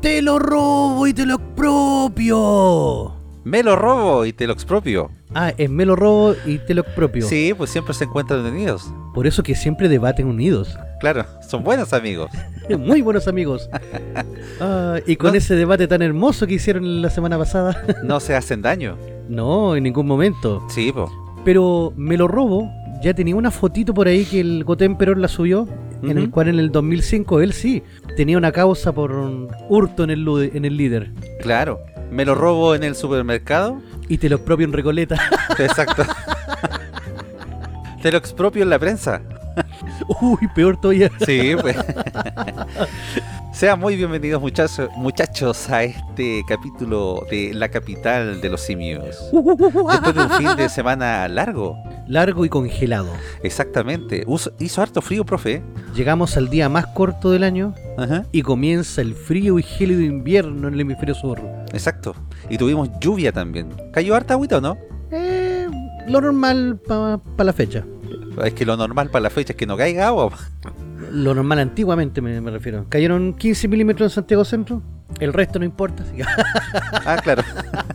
Te lo robo y te lo expropio. Me lo robo y te lo expropio. Ah, es me lo robo y te lo expropio. Sí, pues siempre se encuentran unidos. Por eso que siempre debaten unidos. Claro, son buenos amigos. Muy buenos amigos. Ah, y con No. ese debate tan hermoso que hicieron la semana pasada. No se hacen daño. no, en ningún momento. Sí, pues. Pero me lo robo. Ya tenía una fotito por ahí que el Goten Perón la subió. En el cual en el 2005 él sí tenía una causa por un hurto en el, en el líder. Claro. Me lo robo en el supermercado. Y te lo expropio en Recoleta. Exacto. te lo expropio en la prensa. Uy, peor todavía. Sí, pues. Sean muy bienvenidos muchachos, muchachos a este capítulo de La capital de los simios. Después de un fin de semana largo. Largo y congelado. Exactamente. Uso- hizo harto frío, profe. Llegamos al día más corto del año Ajá. y comienza el frío y gélido invierno en el hemisferio sur. Exacto. Y tuvimos lluvia también. ¿Cayó harta agüita o no? Eh, lo normal para la fecha. Es que lo normal para la fecha es que no caiga agua. Lo normal antiguamente me, me refiero. Cayeron 15 milímetros en Santiago Centro. El resto no importa. así que- Ah, claro.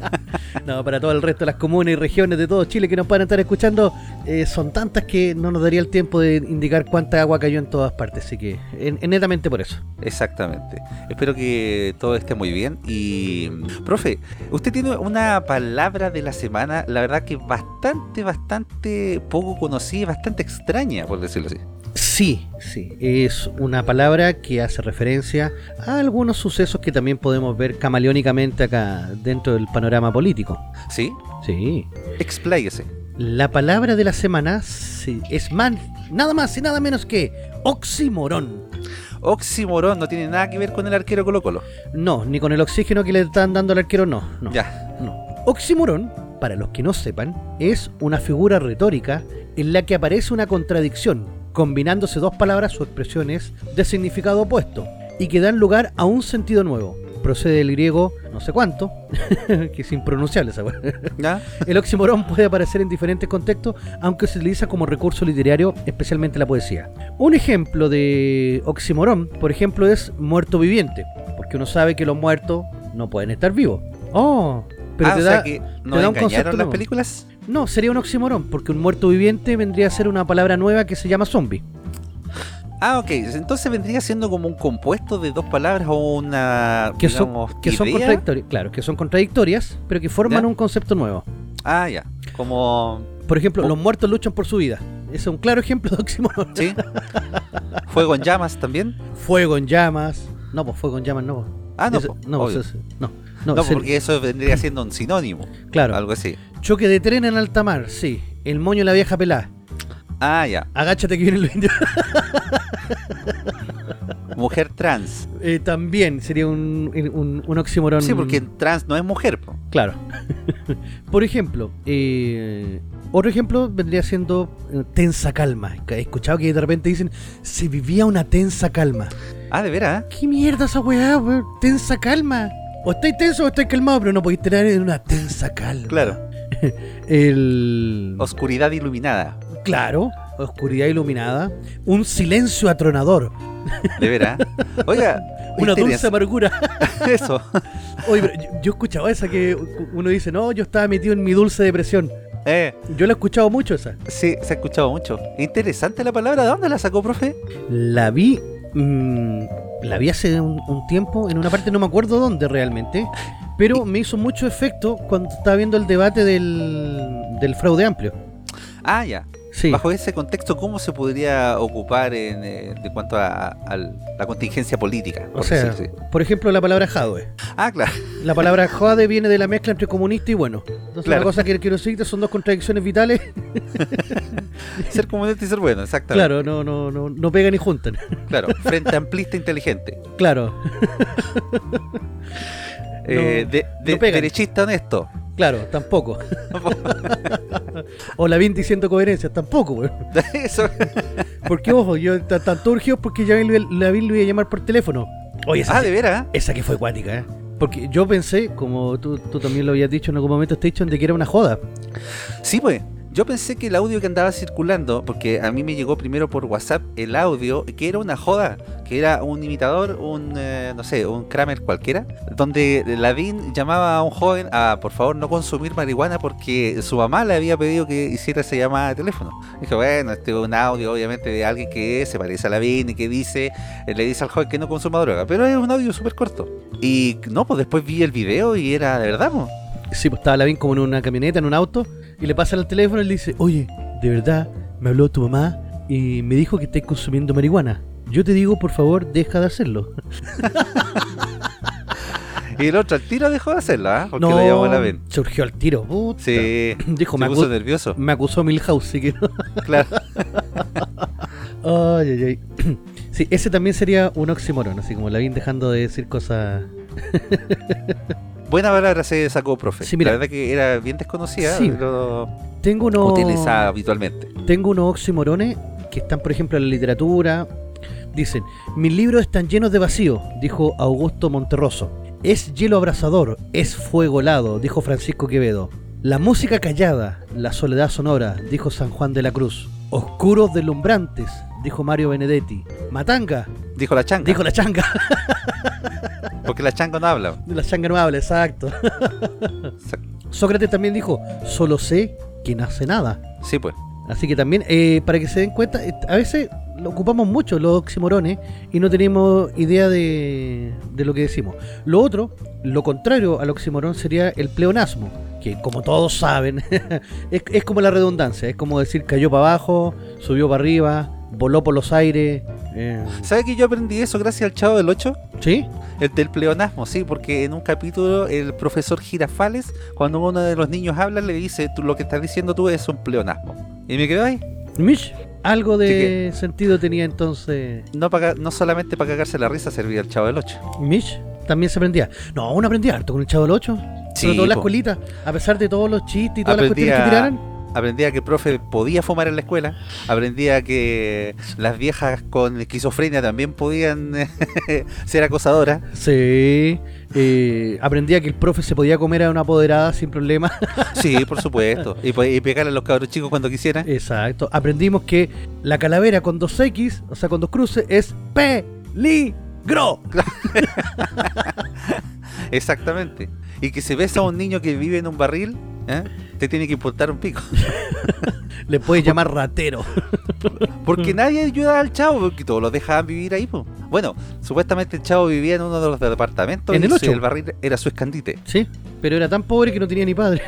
no, para todo el resto de las comunas y regiones de todo Chile que nos puedan estar escuchando, eh, son tantas que no nos daría el tiempo de indicar cuánta agua cayó en todas partes. Así que, en- en netamente por eso. Exactamente. Espero que todo esté muy bien. Y, profe, usted tiene una palabra de la semana, la verdad que bastante, bastante poco conocida, bastante extraña, por decirlo así. Sí, sí, es una palabra que hace referencia a algunos sucesos que también podemos ver camaleónicamente acá dentro del panorama político. ¿Sí? Sí. Expláyese. La palabra de la semana sí, es man, nada más y nada menos que oximorón. Oximorón no tiene nada que ver con el arquero Colo Colo. No, ni con el oxígeno que le están dando al arquero, no. no Ya. No. Oximorón, para los que no sepan, es una figura retórica en la que aparece una contradicción, combinándose dos palabras o expresiones de significado opuesto y que dan lugar a un sentido nuevo. Procede del griego no sé cuánto, que es impronunciable esa. El oximorón puede aparecer en diferentes contextos, aunque se utiliza como recurso literario, especialmente la poesía. Un ejemplo de oximorón, por ejemplo, es muerto viviente, porque uno sabe que los muertos no pueden estar vivos. Oh, pero ah, te o da, sea que te nos da un concepto las nuevo. películas. No, sería un oximorón, porque un muerto viviente vendría a ser una palabra nueva que se llama zombie. Ah, ok. Entonces vendría siendo como un compuesto de dos palabras o una. Que son, contradictorias, claro, que son contradictorias, pero que forman ¿Ya? un concepto nuevo. Ah, ya. Como. Por ejemplo, los muertos luchan por su vida. Ese es un claro ejemplo de oximorón. ¿Sí? Fuego en llamas también. Fuego en llamas. No, pues fuego en llamas no. Ah, no, Eso- no, pues no, no, porque eso vendría siendo un sinónimo. claro. Algo así. Choque de tren en alta mar, sí. El moño de la vieja pelada. Ah, ya. Agáchate que viene el indio. Mujer trans. Eh, también sería un, un, un oxímoron. Sí, porque trans no es mujer. po. Claro. Por ejemplo, eh, otro ejemplo vendría siendo eh, tensa calma. He escuchado que de repente dicen, se vivía una tensa calma. Ah, de veras. ¿Qué mierda esa weá, weón? Tensa calma. O estáis tenso o estáis calmado, pero no podéis tener una tensa calma. Claro. El... Oscuridad iluminada. Claro, oscuridad iluminada. Un silencio atronador. De veras. Oiga. Una dulce amargura. Eso. Oye, pero yo, yo he escuchado esa que uno dice, no, yo estaba metido en mi dulce depresión. Eh, Yo la he escuchado mucho esa. sí, se ha escuchado mucho. Interesante la palabra. ¿De dónde la sacó, profe? La vi. mm, la vi hace un, tiempo, en una parte no me acuerdo dónde realmente. Pero me hizo mucho efecto cuando estaba viendo el debate del, del fraude amplio. Ah, ya. Sí. Bajo ese contexto, ¿cómo se podría ocupar en, eh, de cuanto a, a la contingencia política? O por sea, decirse? por ejemplo, la palabra jade. Ah, claro. La palabra jade viene de la mezcla entre comunista y bueno. Entonces, Claro. la cosa que quiero decirte son dos contradicciones vitales. Ser comunista y ser bueno, exactamente. claro, no, no, no, no pegan ni juntan. Claro, frente amplista inteligente. claro, Eh, de, de- no derechista honesto. Claro, tampoco. o la Vin diciendo coherencias, tampoco, weón. Eso. Porque, ojo, yo tanto urgido porque ya la Vin lo iba a llamar por teléfono. Oye, esa, Ah, de veras. esa que fue cuática, ¿eh? Porque yo pensé, como tú, tú también lo habías dicho en algún momento, Station, de que era una joda. Sí, pues. Yo pensé que el audio que andaba circulando, porque a mí me llegó primero por WhatsApp el audio, que era una joda, que era un imitador, un, eh, no sé, un Kramer cualquiera, donde Lavín llamaba a un joven a, por favor, no consumir marihuana porque su mamá le había pedido que hiciera esa llamada de teléfono. Dije, bueno, este es un audio, obviamente, de alguien que se parece a Lavín y que dice, eh, le dice al joven que no consuma droga, pero es un audio súper corto. Y no, pues después vi el video y era de verdad, pues. Sí, pues estaba Lavín como en una camioneta, en un auto, y le pasa el teléfono y le dice, oye, de verdad, me habló tu mamá y me dijo que estés consumiendo marihuana. Yo te digo, por favor, deja de hacerlo. Y el otro al tiro dejó de hacerla, ¿ah? Porque lo llamó Lavín. surgió al tiro. puta. Sí, Dijo, se me, puso nervioso. me acusó Milhouse, sí que no. Claro. Ay, ay, ay. Sí, ese también sería un oxímoron, así como Lavín dejando de decir cosas... Buena palabra se sacó, profe. Sí, mira. La verdad que era bien desconocida, Sí. pero Tengo unos... utilizada habitualmente. Tengo unos oxímorones que están, por ejemplo, en la literatura. Dicen, mis libros están llenos de vacío, dijo Augusto Monterroso. Es hielo abrasador, es fuego helado, dijo Francisco Quevedo. La música callada, la soledad sonora, dijo San Juan de la Cruz. Oscuros deslumbrantes, dijo Mario Benedetti. Matanga, Dijo la changa. dijo la changa. Porque la changa no habla. la changa no habla, exacto. Sócrates también dijo, solo sé que no hace nada. Sí, pues. Así que también, eh, para que se den cuenta, eh, a veces lo ocupamos mucho los oximorones y no tenemos idea de, de lo que decimos. Lo otro, lo contrario al oximorón sería el pleonasmo, que como todos saben, es, es como la redundancia, es como decir cayó para abajo, subió para arriba, voló por los aires. eh, ¿Sabe que yo aprendí eso gracias al Chavo del 8? ¿Sí? El del pleonasmo, sí, porque en un capítulo el profesor Girafales, cuando uno de los niños habla, le dice, tú lo que estás diciendo tú es un pleonasmo. Y me quedo ahí. Mish, algo de Así sentido tenía entonces No, para, no solamente para cagarse la risa servía el Chavo del 8. Mish. También se aprendía. No, uno aprendía harto con el Chavo del 8. Sí, Sobre todo en la escuelita. A pesar de todos los chistes y todas las cuestiones que tiraran. Aprendía que el profe podía fumar en la escuela. Aprendía que las viejas con esquizofrenia también podían ser acosadoras. Sí. eh, aprendía que el profe se podía comer a una apoderada sin problema. Sí, por supuesto. Y, y pegarle a los cabros chicos cuando quisieran. Exacto. Aprendimos que la calavera con dos X, o sea, con dos cruces, es peligro. Exactamente. Y que si ves a un niño que vive en un barril, ¿eh? te tiene que importar un pico. Le puedes llamar ratero. Porque nadie ayuda al chavo, porque todos lo dejaban vivir ahí. po. Bueno, supuestamente el chavo vivía en uno de los departamentos En el su- ocho. el barril era su escandite. Sí. Pero era tan pobre que no tenía ni padre.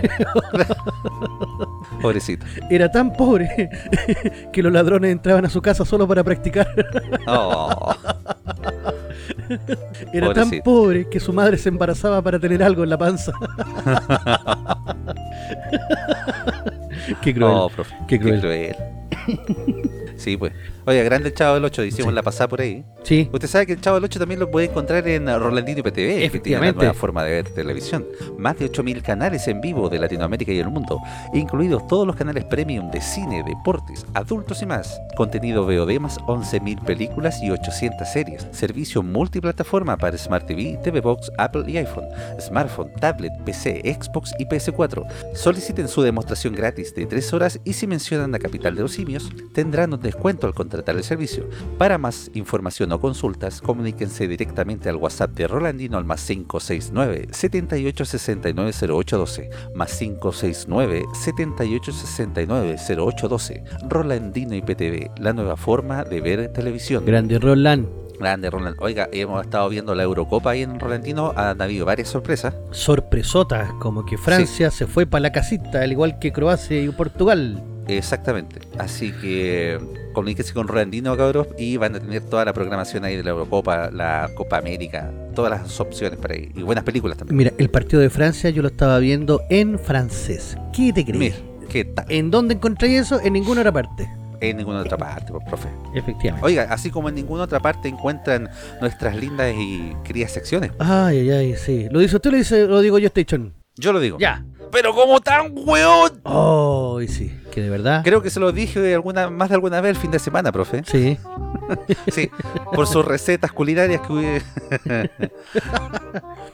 Pobrecito. Era tan pobre que los ladrones entraban a su casa solo para practicar. Oh, Era tan pobre que su madre se embarazaba para tener algo en la panza. Qué cruel. oh, profe. Qué cruel. cruel. Sí, pues. Oye, grande el Chavo del 8, hicimos Sí. la pasada por ahí. Sí, Usted sabe que el Chavo del 8 también lo puede encontrar en uh, Rolandino IPTV, que tiene Efectivamente. nueva forma de ver televisión. Más de 8.000 canales en vivo de Latinoamérica y el mundo, incluidos todos los canales premium de cine, deportes, adultos y más. Contenido VOD más 11.000 películas y 800 series. Servicio multiplataforma para Smart TV, TV Box, Apple y iPhone, smartphone, tablet, PC, Xbox y PS4. Soliciten su demostración gratis de 3 horas y si mencionan la capital de los simios, tendrán un descuento al contratar el servicio. Para más información o consultas, comuníquense directamente al WhatsApp de Rolandino al más 569 7869 0812 más 569 7869 0812 Rolandino IPTV, la nueva forma de ver televisión. grande Roland. Grande Roland. Oiga, hemos estado viendo la Eurocopa ahí en Rolandino, han habido varias sorpresas. Sorpresotas, como que Francia se fue para la casita, al igual que Croacia y Portugal. Exactamente. Así que comuníquense con Rolandino, cabros, y van a tener toda la programación ahí de la Eurocopa, la Copa América, todas las opciones para ahí. Y buenas películas también. Mira, el partido de Francia yo lo estaba viendo en francés. ¿Qué te crees? Mira, ¿qué tal? ¿En dónde encontré eso? En ninguna otra parte. En ninguna otra parte, por profe. Efectivamente. Oiga, así como en ninguna otra parte encuentran nuestras lindas y queridas secciones. Ay, ay, ay, sí. ¿Lo dice usted o lo, dice, lo digo yo, Station? Yo lo digo. Ya. Pero como tan weón. Oh, y sí, que de verdad. Creo que se lo dije alguna, más de alguna vez el fin de semana, profe. Sí. Sí, por sus recetas culinarias que,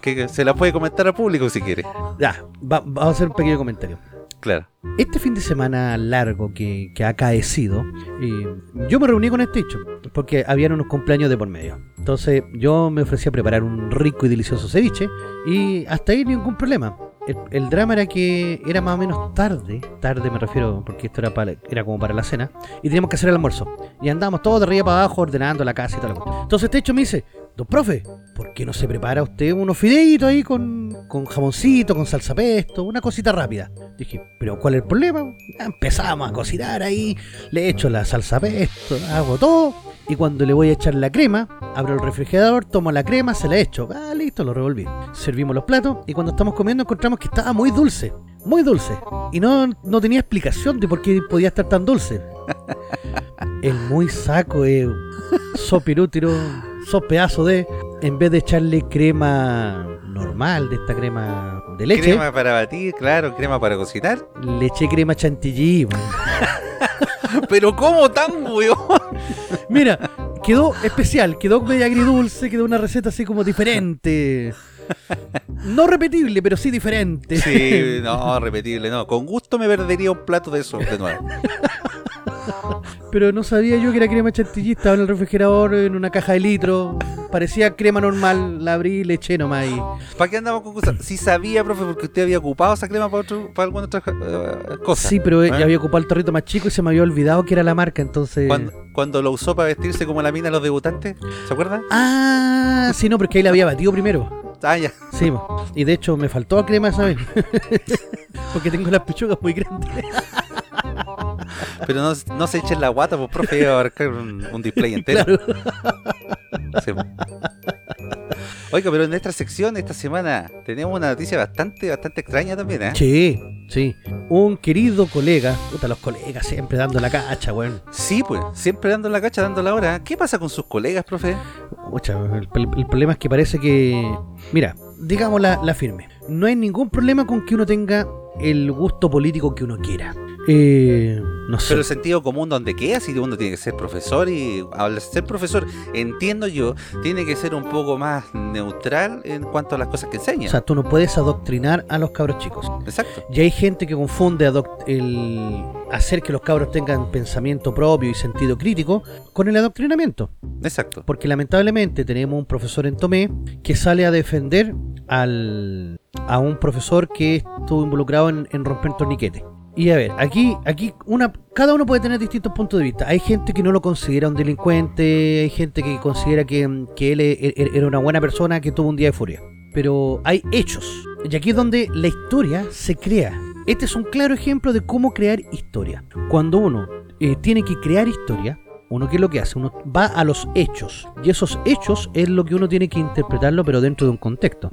que se las puede comentar al público si quiere. Ya, va- vamos a hacer un pequeño comentario. Claro. Este fin de semana largo que, que ha acaecido, eh, yo me reuní con este hecho, porque habían unos cumpleaños de por medio. Entonces yo me ofrecí a preparar un rico y delicioso ceviche y hasta ahí ningún problema. El, el drama era que era más o menos tarde, tarde me refiero, porque esto era, para, era como para la cena, y teníamos que hacer el almuerzo. Y andábamos todos de arriba para abajo ordenando la casa y cuestión. Entonces este hecho me dice, don profe, ¿por qué no se prepara usted unos fideitos ahí con, con jamoncito, con salsa pesto, una cosita rápida? Dije, ¿pero cuál es el problema? Ya empezamos a cocinar ahí, le echo la salsa pesto, hago todo, y cuando le voy a echar la crema, abro el refrigerador, tomo la crema, se la echo. Ah, listo, lo revolví. Servimos los platos y cuando estamos comiendo encontramos que estaba muy dulce. Muy dulce. Y no, no tenía explicación de por qué podía estar tan dulce. El muy saco es sopirútiro, sos pedazo de... En vez de echarle crema normal, de esta crema de leche, Crema para batir, claro, crema para cocinar. le eché crema chantilly. Pero ¿cómo tan weón? Mira, quedó especial, quedó medio agridulce, quedó una receta así como diferente. No repetible, pero sí diferente. Sí, no, repetible, no. Con gusto me perdería un plato de eso de nuevo. Pero no sabía yo que era crema chantilly, estaba en el refrigerador en una caja de litro. Parecía crema normal, la abrí y le eché nomás. Y... ¿Para qué andamos con cosas? Sí sabía, profe, porque usted había ocupado esa crema para, otro, para alguna otra eh, cosa. Sí, pero ¿Eh? ya había ocupado el torrito más chico y se me había olvidado que era la marca, entonces... Cuando, cuando lo usó para vestirse como la mina de los debutantes, ¿se acuerdan? Ah, sí, no, porque ahí la había batido primero. Ah, ya. Sí, y de hecho me faltó crema esa vez. porque tengo las pechugas muy grandes. Pero no, no se echen la guata, pues, profe, iba a abarcar un, un display entero. Claro. Sí. Oiga, pero en nuestra sección esta semana tenemos una noticia bastante, bastante extraña también, ¿eh? Sí, sí. Un querido colega, puta, los colegas siempre dando la cacha, weón. Sí, pues, siempre dando la cacha, dando la hora. ¿Qué pasa con sus colegas, profe? Pucha, el, el problema es que parece que. Mira, digamos la, la firme. No hay ningún problema con que uno tenga el gusto político que uno quiera. Eh, no sé. Pero el sentido común donde queda, si uno tiene que ser profesor y al ser profesor, entiendo yo, tiene que ser un poco más neutral en cuanto a las cosas que enseña. O sea, tú no puedes adoctrinar a los cabros chicos. Exacto. Y hay gente que confunde el hacer que los cabros tengan pensamiento propio y sentido crítico con el adoctrinamiento. Exacto. Porque lamentablemente tenemos un profesor en Tomé que sale a defender al, a un profesor que estuvo involucrado en, en romper torniquetes. Y a ver, aquí, aquí una, cada uno puede tener distintos puntos de vista. Hay gente que no lo considera un delincuente, hay gente que considera que, él e- e- era una buena persona que tuvo un día de furia. Pero hay hechos. Y aquí es donde la historia se crea. Este es un claro ejemplo de cómo crear historia. Cuando uno eh, tiene que crear historia, uno qué es lo que hace, uno va a los hechos. Y esos hechos es lo que uno tiene que interpretarlo, pero dentro de un contexto.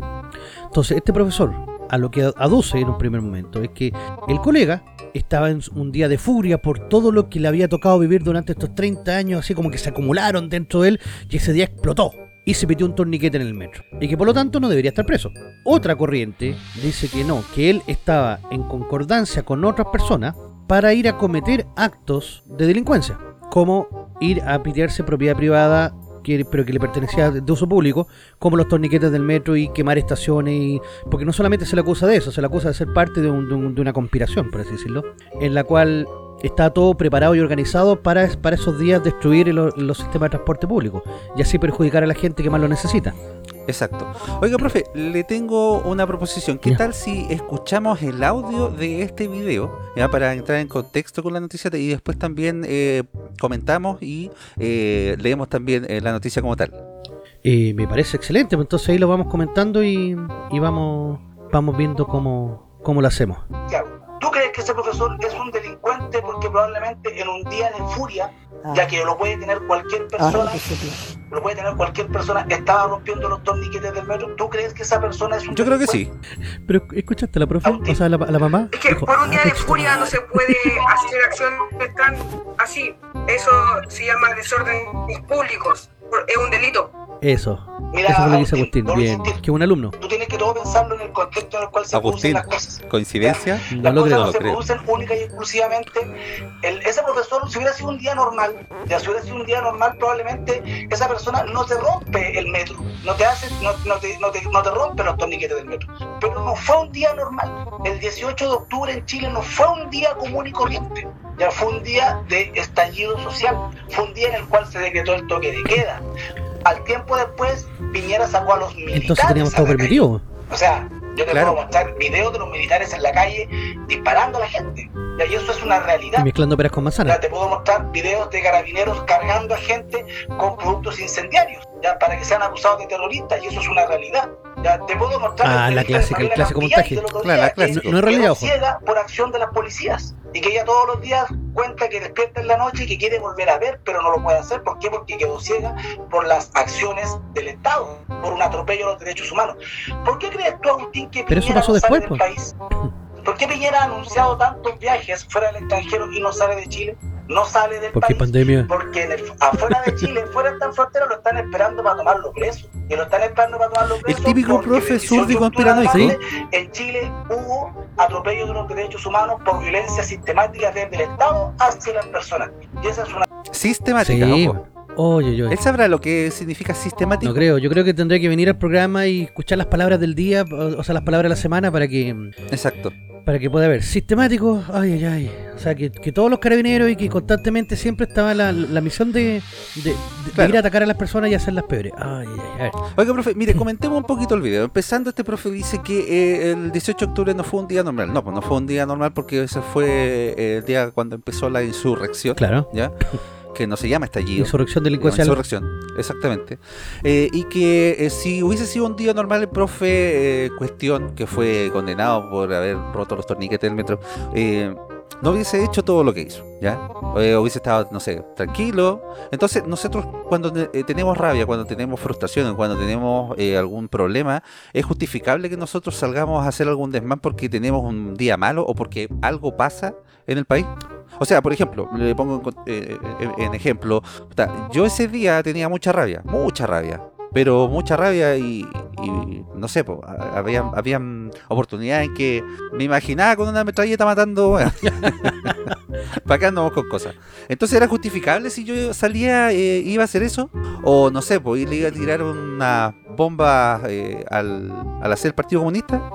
Entonces, este profesor, a lo que aduce en un primer momento, es que el colega estaba en un día de furia por todo lo que le había tocado vivir durante estos 30 años, así como que se acumularon dentro de él, y ese día explotó. Y se metió un torniquete en el metro. Y que por lo tanto no debería estar preso. Otra corriente dice que no, que él estaba en concordancia con otras personas para ir a cometer actos de delincuencia. Como ir a pitearse propiedad privada, pero que le pertenecía de uso público, como los torniquetes del metro y quemar estaciones. Y, porque no solamente se le acusa de eso, se le acusa de ser parte de, un- de un- de una conspiración, por así decirlo, en la cual está todo preparado y organizado para, esos días destruir lo- los sistemas de transporte público y así perjudicar a la gente que más lo necesita. Exacto. Oiga, profe, le tengo una proposición. ¿Qué Ya. tal si escuchamos el audio de este video ya, para entrar en contexto con la noticia y después también eh, comentamos y eh, leemos también eh, la noticia como tal? Eh, me parece excelente, pues entonces ahí lo vamos comentando y, y vamos, vamos viendo cómo, cómo lo hacemos. ¿Tú crees que ese profesor es un delincuente porque probablemente en un día de furia, ya que lo puede tener cualquier persona, lo puede tener cualquier persona, estaba rompiendo los torniquetes del metro? ¿Tú crees que esa persona es un Yo creo que sí. Pero escuchaste a la profe, o sea, a la, a la mamá. Es que Dijo, por un día "Ah, de furia no se puede hacer acciones tan así. Eso se llama desórdenes públicos. Es un delito. Eso, Mira, eso fue lo que dice Agustín, Bien, que un alumno. Tú tienes que todo pensarlo en el contexto en el cual se Agustín, producen las cosas. ¿coincidencia? No Las lo cosas creo. no lo se creo. producen única y exclusivamente. El- ese profesor, si hubiera sido un día normal, ya si hubiera sido un día normal, probablemente esa persona no te rompe el metro, no te hace, no, no te, no, te, no te rompe los torniquetes del metro. Pero no fue un día normal. El 18 de octubre en Chile no fue un día común y corriente. Ya fue un día de estallido social, fue un día en el cual se decretó el toque de queda. Al tiempo después, Piñera sacó a los militares. Entonces teníamos todo permitido. O sea, yo te Claro. puedo mostrar videos de los militares en la calle disparando a la gente. Ya, Y eso es una Y realidad. mezclando peras con manzanas. Ya te puedo mostrar videos de carabineros cargando a gente con productos incendiarios, ya para que sean acusados de terroristas, y eso es una realidad. Ya te puedo mostrar Ah, la clásica, el clásico montaje. Claro, la clásica. que No es realidad, ojo. ciega por acción de las policías y que ella todos los días cuenta que despierta en la noche y que quiere volver a ver, pero no lo puede hacer. ¿Por qué? Porque quedó ciega por las acciones del Estado, por un atropello a los derechos humanos. ¿Por qué crees tú, Agustín, que Pero eso pasó no después, del país? ¿Por qué Piñera ha anunciado tantos viajes fuera del extranjero y no sale de Chile? No sale del país. pandemia. Porque en el- afuera de Chile, fuera de esta frontera, lo están esperando para tomarlo preso. Y lo están esperando para tomarlo preso. típico porque profe el 18 zurdo y de conspiranoico. adelante, En Chile hubo atropello de los derechos humanos por violencia sistemática desde el Estado hacia las personas. Y esa es una Sistemática, Sí. ojo. Oye, oye. Él sabrá lo que significa sistemático. No creo, yo creo que tendré que venir al programa y escuchar las palabras del día, o o sea, las palabras de la semana para que Exacto. para que pueda haber sistemático, ay, ay, ay. O sea, que, que todos los carabineros y que constantemente siempre estaba la, la misión de, de- de- ir a atacar a las personas y hacerlas peores. Ay, ay, ay. Ver. Oiga, profe, mire, comentemos un poquito el video. Empezando, este profe dice que eh, el 18 de octubre no fue un día normal. No, pues no fue un día normal porque ese fue eh, el día cuando empezó la insurrección, Claro. ¿ya? Que no se llama estallido. Insurrección delincuencial. insurrección, exactamente. Eh, y que eh, si hubiese sido un día normal, el profe, eh, cuestión que fue condenado por haber roto los torniquetes del metro, eh, no hubiese hecho todo lo que hizo, ¿ya? Hubiese estado, no sé, tranquilo. Entonces, nosotros cuando eh, tenemos rabia, cuando tenemos frustración, cuando tenemos eh, algún problema, es justificable que nosotros salgamos a hacer algún desmán porque tenemos un día malo o porque algo pasa en el país. O sea, por ejemplo, le pongo en, eh, eh, en ejemplo, yo ese día tenía mucha rabia, mucha rabia, pero mucha rabia y, y no sé, a- habían, habían oportunidades en que me imaginaba con una metralleta matando, bueno, para andamos con cosas. Entonces era justificable si yo salía, eh, iba a hacer eso, o no sé, pues le a tirar una bomba eh, al, al hacer el Partido Comunista.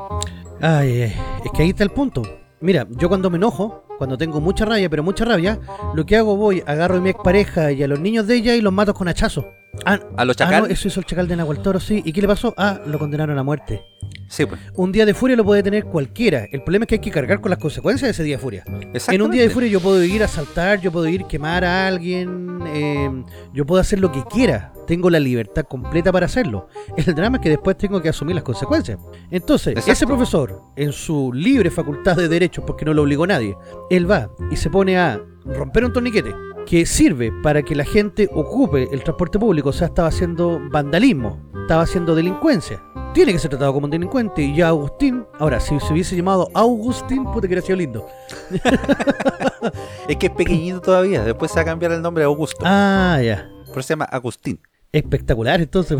Ay, es que ahí está el punto. Mira, yo cuando me enojo, cuando tengo mucha rabia, pero mucha rabia, lo que hago voy, agarro a mi expareja y a los niños de ella y los mato con hachazo. Ah, A los ah, no, eso hizo el chacal de Nahuel Toro, sí. ¿Y qué le pasó? Ah, lo condenaron a muerte. Sí, pues. Un día de furia lo puede tener cualquiera. El problema es que hay que cargar con las consecuencias de ese día de furia. En un día de furia yo puedo ir a asaltar, yo puedo ir a quemar a alguien, eh, yo puedo hacer lo que quiera. Tengo la libertad completa para hacerlo. El drama es que después tengo que asumir las consecuencias. Entonces, Exacto. ese profesor, en su libre facultad de derechos, porque no lo obligó nadie, él va y se pone a romper un torniquete que sirve para que la gente ocupe el transporte público. O sea, estaba haciendo vandalismo, estaba haciendo delincuencia. Tiene que ser tratado como un delincuente. Y ya Agustín, ahora, si se hubiese llamado Agustín, puta que hubiera sido lindo. Es que es pequeñito todavía, después se va a cambiar el nombre a Augusto. Ah, ya. Por eso se llama Agustín. Espectacular, entonces.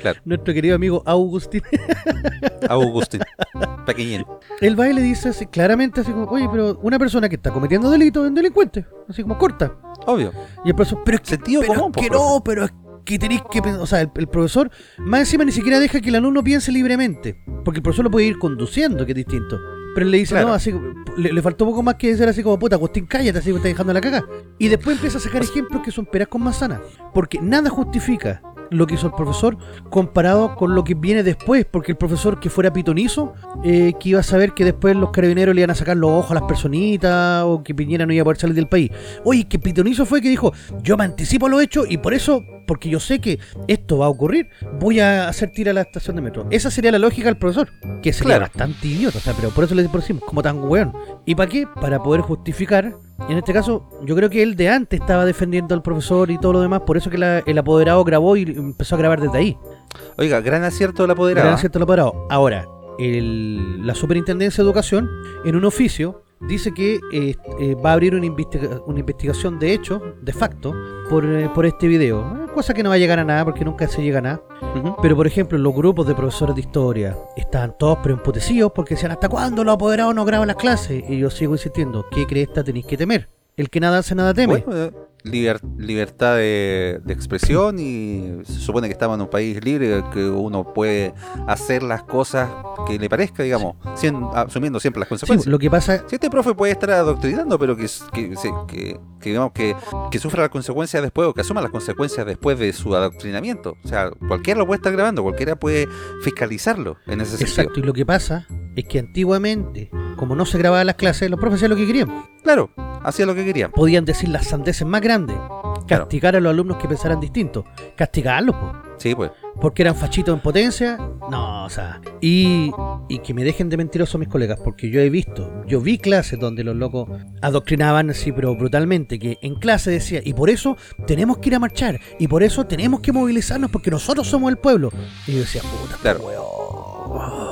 Claro. Nuestro querido amigo Augustín. Agustín. Pequeñín. Él va y le dice así, claramente, así como, oye, pero una persona que está cometiendo delito es un delincuente. Así como corta. Obvio. Y el profesor, pero es que, Sentido pero común, es que no, pero es que tenéis que pensar. O sea, el, el profesor, más encima ni siquiera deja que el alumno piense libremente. Porque el profesor lo puede ir conduciendo, que es distinto. Pero él le dice, Claro. no, así, le, le faltó poco más que decir así como, puta, Agustín, cállate, así me está dejando la caga. Y después empieza a sacar ejemplos que son peras con manzana. Porque nada justifica lo que hizo el profesor comparado con lo que viene después. Porque el profesor que fuera pitonizo, eh, que iba a saber que después los carabineros le iban a sacar los ojos a las personitas o que Piñera no iba a poder salir del país. Oye, que pitonizo fue que dijo, yo me anticipo a lo hecho y por eso, porque yo sé que esto va a ocurrir, voy a hacer tira a la estación de metro. Esa sería la lógica del profesor, que sería Claro. bastante idiota, o sea, pero por eso le decimos, como tan weón. ¿Y para qué? Para poder justificar, en este caso, yo creo que él de antes estaba defendiendo al profesor y todo lo demás, por eso que la- el apoderado grabó y empezó a grabar desde ahí. Oiga, gran acierto del Gran apoderado. acierto el apoderado. Ahora, el- la superintendencia de educación, en un oficio, dice que eh, eh, va a abrir una, investiga- una investigación de hecho, de facto, por, eh, por este video. Cosa que no va a llegar a nada porque nunca se llega a nada. Pero por ejemplo, los grupos de profesores de historia estaban todos preemputecidos porque decían, ¿hasta cuándo los apoderados no graban las clases? Y yo sigo insistiendo, ¿qué cresta tenéis que temer? El que nada hace, nada teme. Bueno, liber- libertad de, de expresión y se supone que estamos en un país libre que uno puede hacer las cosas que le parezca, digamos, asumiendo siempre las Sí, consecuencias. lo que pasa, Si este profe puede estar adoctrinando, pero que, que, que- que, digamos que, que sufra las consecuencias después o que asuma las consecuencias después de su adoctrinamiento. O sea, cualquiera lo puede estar grabando, cualquiera puede fiscalizarlo en ese sentido. exacto, y lo que pasa es que antiguamente, como no se grababan las clases, los profes hacían lo que querían. Claro, hacía lo que querían. Podían decir las sandeces más grandes, Claro. castigar a los alumnos que pensaran distinto, castigarlos, po. Sí, pues. porque eran fachitos en potencia, no, o sea, y, y que me dejen de mentiroso mis colegas, porque yo he visto, yo vi clases donde los locos adoctrinaban así, pero brutalmente, que en clase decía, y por eso tenemos que ir a marchar, y por eso tenemos que movilizarnos, porque nosotros somos el pueblo. Y yo decía, puta, Claro. weón.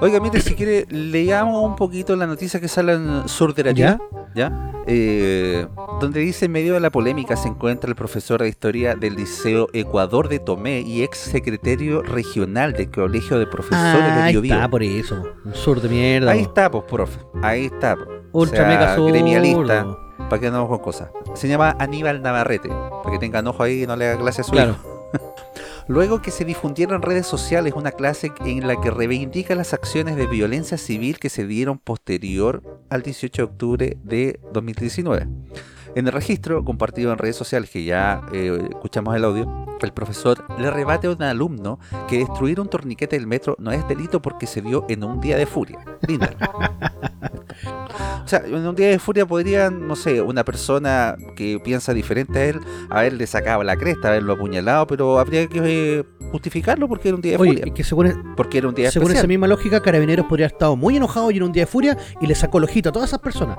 Oiga, mire, si quiere, leamos un poquito la noticia que sale en Sur de la ¿Ya? ¿ya? Eh, donde dice, en medio de la polémica se encuentra el profesor de historia del Liceo Ecuador de Tomé y ex secretario regional del Colegio de Profesores Ah, de ahí Biobío. está, por eso, un sur de mierda. Ahí está, pues, profe. Ahí está. Ultra O sea, mega sur. gremialista. Para que andamos con cosas. Se llama Aníbal Navarrete. Para que tengan ojo ahí y no le haga clase a su Claro. Luego que se difundieron en redes sociales una clase en la que reivindica las acciones de violencia civil que se dieron posterior al 18 de octubre de 2019. En el registro compartido en redes sociales, que ya eh, escuchamos el audio, el profesor le rebate a un alumno que destruir un torniquete del metro no es delito porque se dio en un día de furia. Linda. O sea, en un día de furia podría, no sé, una persona que piensa diferente a él, haberle sacado la cresta, haberlo apuñalado, pero habría que eh, justificarlo porque era un día de Oye, furia. que según, e- Porque era un día según esa misma lógica, Carabineros podría haber estado muy enojado y en un día de furia y le sacó el ojito a todas esas personas.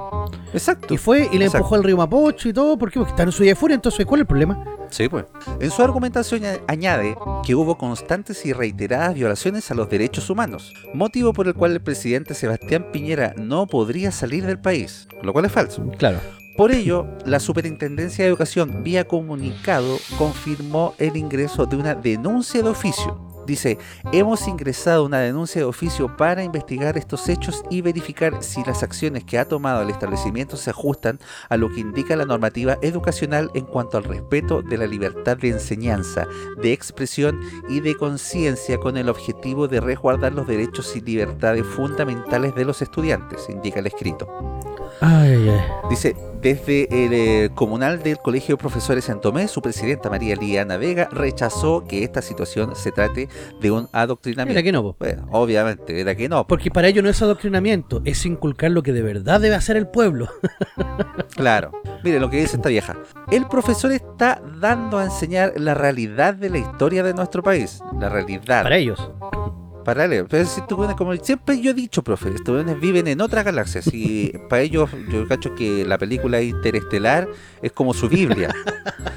Exacto. Y fue y le Exacto. empujó al río Mapocho y todo. ¿Por qué? Porque está en su día de furia. Entonces, ¿cuál es el problema? Sí, pues. En su argumentación añade que hubo constantes y reiteradas violaciones a los derechos humanos, motivo por el cual el presidente Sebastián Piñera no podría salir del país, lo cual es falso. Claro. Por ello, la Superintendencia de Educación, vía comunicado, confirmó el ingreso de una denuncia de oficio. Dice, hemos ingresado una denuncia de oficio para investigar estos hechos y verificar si las acciones que ha tomado el establecimiento se ajustan a lo que indica la normativa educacional en cuanto al respeto de la libertad de enseñanza, de expresión y de conciencia con el objetivo de resguardar los derechos y libertades fundamentales de los estudiantes, indica el escrito. Ay, ay, ay. Dice, desde el eh, comunal del Colegio de Profesores en Tomé, su presidenta María Liana Vega rechazó que esta situación se trate de un adoctrinamiento. Mira que no, po. Bueno, obviamente, era que no. Porque para ello no es adoctrinamiento, es inculcar lo que de verdad debe hacer el pueblo. Claro. Mire lo que dice esta vieja. El profesor está dando a enseñar la realidad de la historia de nuestro país. La realidad. Para ellos. Para él. Pero si estos weones, como siempre yo he dicho, profe, estos weones viven en otra galaxia. Y para ellos, yo cacho que la película interestelar es como su Biblia.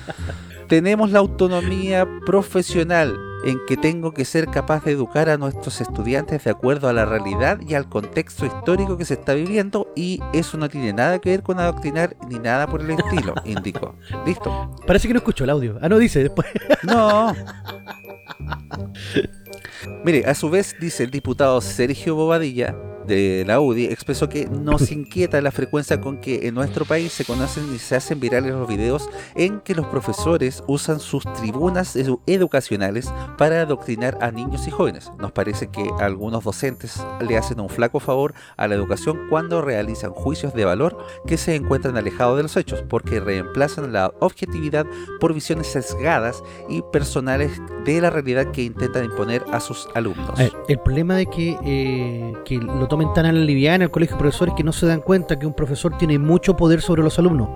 Tenemos la autonomía profesional en que tengo que ser capaz de educar a nuestros estudiantes de acuerdo a la realidad y al contexto histórico que se está viviendo y eso no tiene nada que ver con adoctrinar ni nada por el estilo, indicó. Listo. Parece que no escuchó el audio. Ah, no, dice después. No. Mire, a su vez dice el diputado Sergio Bobadilla de la UDI expresó que nos inquieta la frecuencia con que en nuestro país se conocen y se hacen virales los videos en que los profesores usan sus tribunas edu- educacionales para adoctrinar a niños y jóvenes. Nos parece que algunos docentes le hacen un flaco favor a la educación cuando realizan juicios de valor que se encuentran alejados de los hechos, porque reemplazan la objetividad por visiones sesgadas y personales de la realidad que intentan imponer a sus alumnos. Ver, el problema de que, eh, que lo tomen tan a la liviana el colegio de profesores que no se dan cuenta que un profesor tiene mucho poder sobre los alumnos.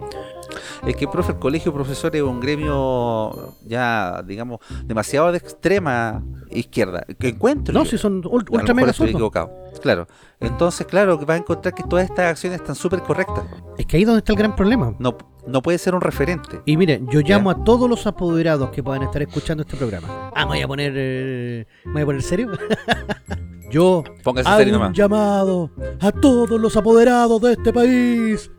Es que, profe, el colegio de profesores es un gremio ya, digamos, demasiado de extrema izquierda. Que encuentro. No, yo. si son ultra mejor mega estoy equivocado. Claro. Entonces, claro, que va a encontrar que todas estas acciones están súper correctas. Es que ahí es donde está el gran problema. No, no puede ser un referente. Y miren, yo llamo a todos los apoderados que puedan estar escuchando este programa. Ah, me voy a poner. eh, ¿Me voy a poner serio? Yo Póngase hago un llamado a todos los apoderados de este país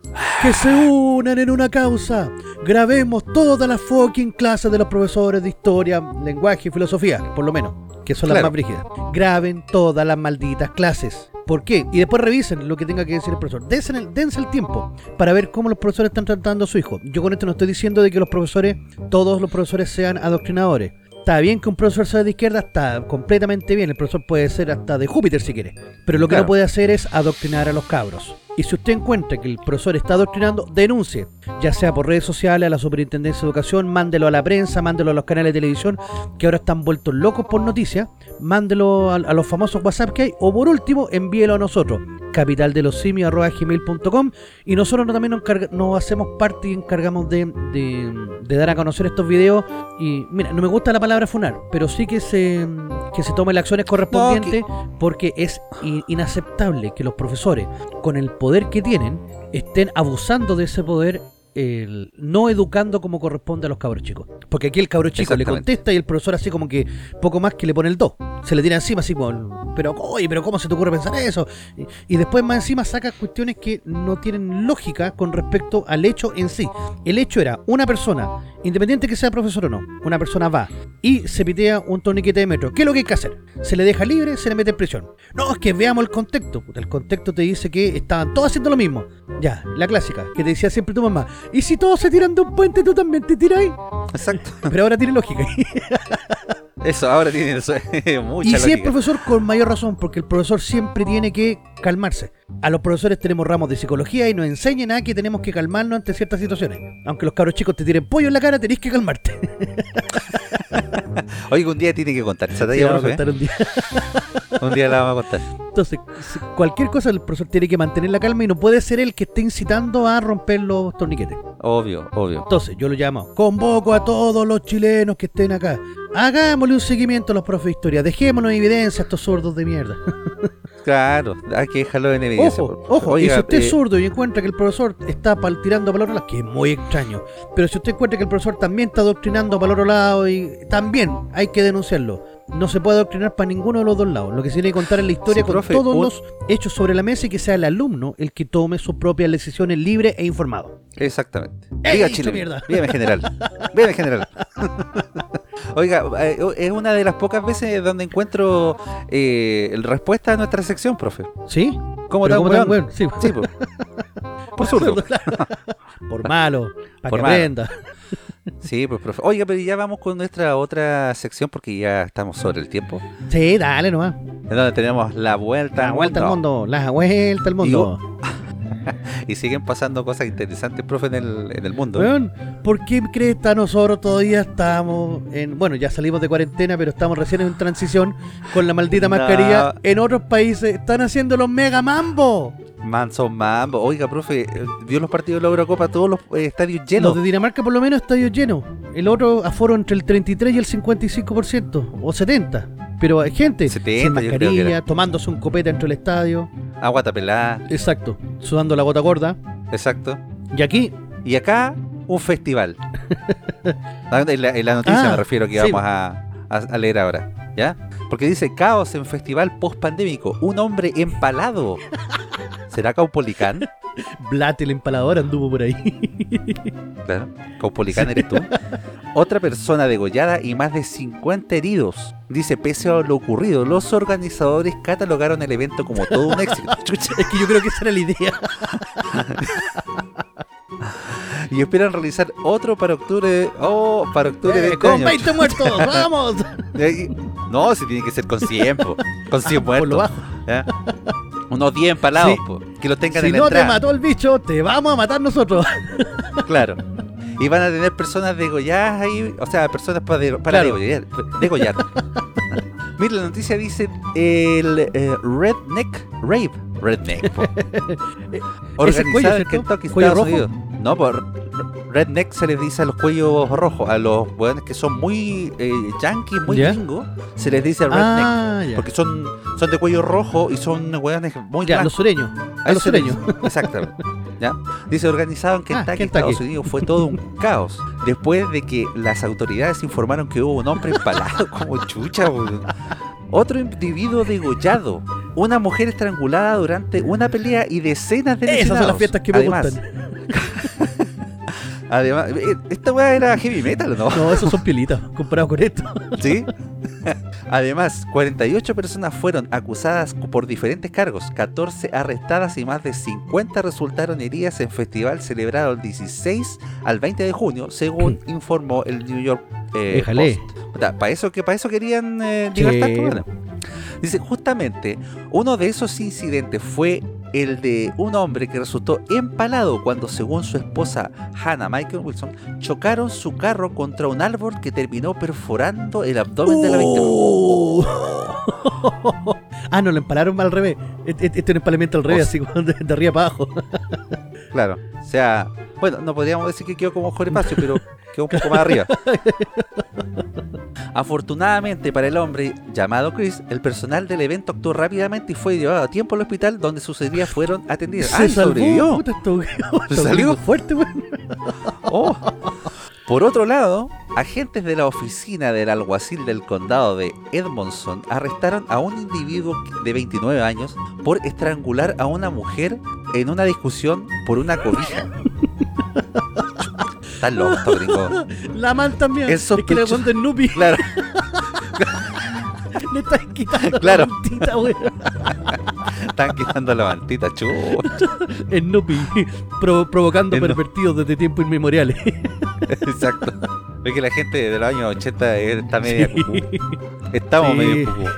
que se unan en una causa. Grabemos todas las fucking clases de los profesores de historia, lenguaje y filosofía, por lo menos, que son las más brígidas. Graben todas las malditas clases. ¿Por qué? Y después revisen lo que tenga que decir el profesor. Dense el, dense el tiempo para ver cómo los profesores están tratando a su hijo. Yo con esto no estoy diciendo de que los profesores, todos los profesores sean adoctrinadores. Está bien que un profesor sea de izquierda, está completamente bien. El profesor puede ser hasta de Júpiter si quiere. Pero lo que Claro. no puede hacer es adoctrinar a los cabros. Y si usted encuentra que el profesor está adoctrinando, denuncie. Ya sea por redes sociales, a la Superintendencia de Educación, mándelo a la prensa, mándelo a los canales de televisión, que ahora están vueltos locos por noticias. Mándelo a, a los famosos WhatsApp que hay. O por último, envíelo a nosotros. capitaldelosimios.gmail.com Y nosotros no- también nos, nos hacemos parte y encargamos de, de- de dar a conocer estos videos. Y mira, no me gusta la palabra funar, pero sí que se, que se tomen las acciones correspondientes porque es inaceptable que los profesores, con el poder que tienen, estén abusando de ese poder. El- no educando como corresponde a los cabros chicos. Porque aquí el cabro chico le contesta y el profesor así como que poco más que le pone el 2. Se le tira encima así como, pero oye, pero ¿cómo se te ocurre pensar eso? Y, y después más encima saca cuestiones que no tienen lógica con respecto al hecho en sí. El hecho era una persona, independiente que sea profesor o no, una persona va y se pitea un torniquete de metro. ¿Qué es lo que hay que hacer? Se le deja libre, se le mete en prisión. No, es que veamos el contexto. El contexto te dice que estaban todos haciendo lo mismo. Ya, la clásica, que te decía siempre tu mamá. Y si todos se tiran de un puente, tú también te tiráis. Exacto. Pero ahora tiene lógica. Eso ahora tiene eso, mucha Y si es profesor, con mayor razón, porque el profesor siempre tiene que calmarse. A los profesores tenemos ramos de psicología y nos enseñan a que tenemos que calmarnos ante ciertas situaciones. Aunque los cabros chicos te tiren pollo en la cara, tenés que calmarte. Oiga, un día tiene que contar esa Sí, vamos a contar un día. ¿eh? Un día la vamos a contar. Entonces, cualquier cosa el profesor tiene que mantener la calma y no puede ser el que esté incitando a romper los torniquetes. Obvio, obvio. Entonces, yo lo llamo, convoco a todos los chilenos que estén acá. Hagámosle un seguimiento a los profes de historia. Dejémonos evidencia a estos sordos de mierda. Claro, hay que dejarlo en evidencia. Ojo, ojo, y Oiga, si usted eh, es zurdo y encuentra que el profesor está tirando para el otro lado, que es muy extraño, pero si usted encuentra que el profesor también está adoctrinando para el otro lado, y también hay que denunciarlo. No se puede adoctrinar para ninguno de los dos lados. Lo que se tiene que contar es la historia Sí, con profe, todos los hechos sobre la mesa y que sea el alumno el que tome sus propias decisiones libre e informado. Exactamente. ¡Ey, Diga Chile. mierda! General. Dígame general. Oiga, eh, es una de las pocas veces donde encuentro eh, respuesta a nuestra sección, profe. ¿Sí? ¿Cómo tan weón? weón, Sí, Sí, po. Por zurdo. claro. Por malo, para Por que malo. aprenda. Sí, pues, profe. Oiga, pero ya vamos con nuestra otra sección porque ya estamos sobre el tiempo. Sí, dale nomás. En donde tenemos la vuelta, La vuelta al mundo, la vuelta al mundo. Y siguen pasando cosas interesantes, profe, en el, en el mundo. ¿por qué crees que nosotros todavía estamos en. Bueno, ya salimos de cuarentena, pero estamos recién en transición con la maldita No. mascarilla. En otros países están haciendo los mega mambo. Manso Mambo. Oiga, profe, eh, vio los partidos de la Eurocopa, todos los eh, estadios Los llenos. de Dinamarca, por lo menos, estadios llenos. El otro aforo entre el 33 y el 55%, o 70%. Pero hay gente 70, sin mascarilla, tomándose un copete dentro del estadio. Agua tapelada, Exacto, sudando la gota gorda. exacto. Y aquí, Y acá, un festival. Ah, en, la, en la noticia Ah, me refiero que sí. vamos a leer ahora. ¿Ya? Porque dice caos en festival post pandémico. Un hombre empalado. ¿Será Caupolicán? Blat el empalador anduvo por ahí. Claro. Caupolicán eres tú. Otra persona degollada y más de 50 heridos. Dice, pese a lo ocurrido, los organizadores catalogaron el evento como todo un éxito. Chucha. es que yo creo que esa era la idea. y esperan realizar otro para octubre. Oh, para octubre de este con año. 20 muertos, vamos. No, si tiene que ser con 100, po. con 100 Por lo muertos. bajo. Unos 10 empalados, Sí. po, que lo tengan Si en la no te entrada. mató el bicho, te vamos a matar nosotros. Claro. Y van a tener personas degolladas ahí, o sea, personas para, de- para Claro. degollar. degollar. Mira, la noticia dice el eh, Redneck Rave. Redneck, cuello, Organizado en ¿cierto? Kentucky, ¿Cuello Estados? Unidos. No, por Redneck se les dice a los cuellos rojos, a los weones que son muy eh, yankees, muy gringos, se les dice redneck. Ah, ya. Porque son, son de cuello rojo y son weones muy Ya, los sureños. A los sureños. Exactamente. ¿Ya? Dice organizado en Kentucky, Ah, Kentucky. Estados Unidos, fue todo un caos. Después de que las autoridades informaron que hubo un hombre empalado como chucha. weón. Otro individuo degollado. Una mujer estrangulada durante una pelea y decenas de Esas son las lesionados. fiestas que me Además, gustan. Además, eh, esta weá era heavy metal, ¿o ¿no? No, esos son piolitas comparado con esto. ¿Sí? Además, 48 personas fueron acusadas por diferentes cargos, 14 arrestadas y más de 50 resultaron heridas en festival celebrado el 16 al 20 de junio, según informó el New York eh, Déjale. ¿Para eso, que, pa' eso querían eh, llegar tanto? Bueno. Dice, justamente, uno de esos incidentes fue el de un hombre que resultó empalado cuando, según su esposa Hannah Michael Wilson, chocaron su carro contra un árbol que terminó perforando el abdomen de la víctima. Ah, no, lo empalaron al revés. Este este es un empalamiento al revés, O así de, de arriba para abajo. Claro. O sea, bueno, no podríamos decir que quedó como Jorepacio, pero quedó un poco más arriba. Afortunadamente para el hombre llamado Chris, el personal del evento actuó rápidamente y fue llevado a tiempo al hospital donde sus heridas fueron atendidas. ¡Ah, sobrevivió! Puta, esto, esto salió? fuerte, weón. Oh. Por otro lado, agentes de la oficina del alguacil del condado de Edmondson arrestaron a un individuo de 29 años por estrangular a una mujer en una discusión por una cobija. Están locos estos gringos. La man también. Es Es, que le. Claro, Le están quitando Claro. la mantita, weón. están quitando la mantita, Nupi. Provo- provocando El Nu- pervertidos desde tiempos inmemoriales. Exacto. Ve que la gente de los años 80 está media Sí. cucú. Estamos Sí. medio cucú.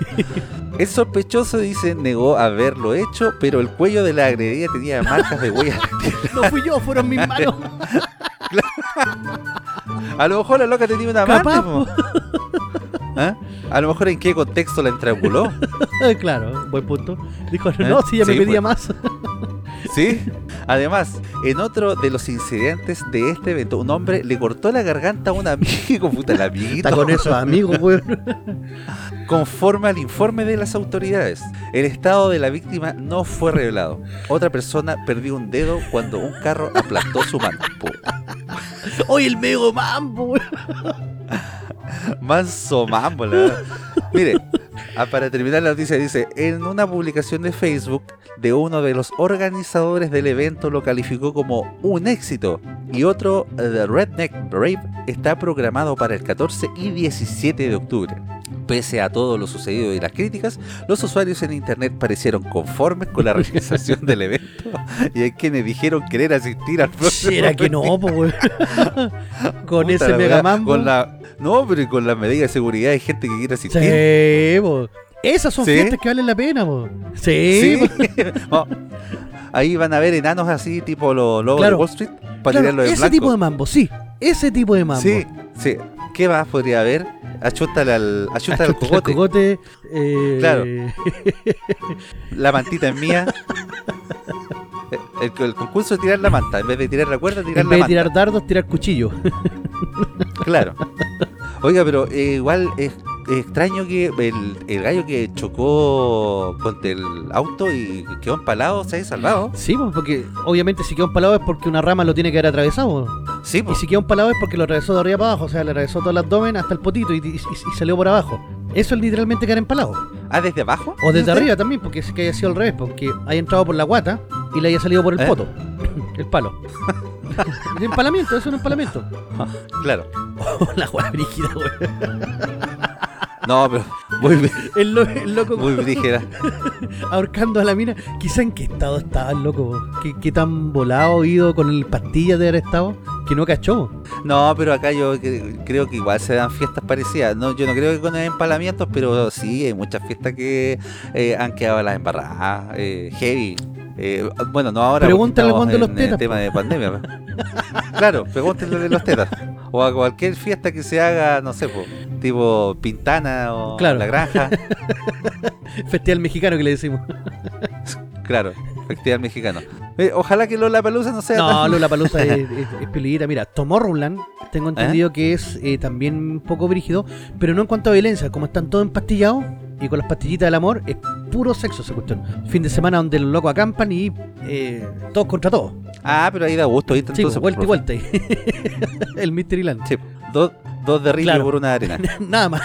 El sospechoso dice negó haberlo hecho, pero el cuello de la agredida tenía marcas de huellas. No fui yo, fueron mis manos. A lo mejor la loca tenía una amante. ¿Ah? A lo mejor en qué contexto la estranguló. claro, buen punto. Dijo, no, ¿Eh? si ya me Sí, pedía pues. más. ¿Sí? Además, en otro de los incidentes de este evento, un hombre le cortó la garganta a un amigo, puta, el amiguito. Está con esos amigos, weón. Conforme al informe de las autoridades, el estado de la víctima no fue revelado. Otra persona perdió un dedo cuando un carro aplastó su mano. Oye, el mego mambo, verdad. Mire, ah, para terminar la noticia dice, en una publicación de Facebook de uno de los organizadores del evento lo calificó como un éxito y otro, eh, The Redneck Brave, está programado para el 14 y 17 de octubre. Pese a todo lo sucedido y las críticas, los usuarios en internet parecieron conformes con la realización del evento y hay quienes dijeron querer asistir al próximo Era que no, weón. Con Puta ese la mega weá, mambo. Con la, no, pero con las medidas de seguridad hay gente que quiere asistir. Sí, po. Esas son ¿Sí? fiestas que valen la pena, po. Sí, Sí. po. Ahí van a ver enanos así, tipo los lobos Claro. de Wall Street, para Claro, tirarlo en ese blanco. tipo de mambo, sí. Ese tipo de mambo. Sí, sí. ¿Qué más podría haber? Achústale al, achústale al cogote. cogote, eh, Claro. La mantita es mía. El, el concurso es tirar la manta. En vez de tirar la cuerda, tirar En la vez de tirar dardos, tirar cuchillo. Claro. Oiga, pero eh, igual es extraño que el, el gallo que chocó contra el auto y quedó empalado se haya salvado. Sí, pues, porque obviamente si quedó empalado es porque una rama lo tiene que haber atravesado. Sí, Y pues. si quedó empalado es porque lo atravesó de arriba para abajo, o sea, le atravesó todo el abdomen hasta el potito y, y- y salió por abajo. Eso es literalmente quedar empalado. Ah, desde abajo. O desde arriba también, porque es que haya sido al revés, porque haya entrado por la guata y le haya salido por el ¿Eh? poto. El palo. El empalamiento, eso es un empalamiento. Claro. la guata brígida, güey. No, pero muy, El, lo- el loco muy brígida. ahorcando a la mina. Quizá en qué estado estaba el loco. ¿Qué, qué tan volado ido con el pastilla de haber estado que no cachó. No, pero acá yo cre- creo que igual se dan fiestas parecidas. No, yo no creo que con empalamientos, pero sí, hay muchas fiestas que eh, han quedado las embarradas. Eh, heavy. Eh, bueno, no ahora. Pregúntale al de los en el tetas, tema de pandemia. claro, pregúntale de los tetas. O a cualquier fiesta que se haga, no sé, po, tipo Pintana o Claro. La Granja. Festival mexicano que le decimos. Claro, festival mexicano. Eh, ojalá que Lola Palusa no sea No, tan- Lola Palusa es, es, es. Mira, Tomorrowland, tengo ¿Eh? entendido que es eh, también un poco brígido, pero no en cuanto a violencia. Como están todos empastillados y con las pastillitas del amor, es puro sexo esa cuestión. Fin de semana donde los locos acampan y eh, todos contra todos. Ah, pero ahí da gusto. Sí, entonces, vuelta y profe. vuelta. El Mysteryland. Sí, do- dos de Claro. por una arena. Nada más.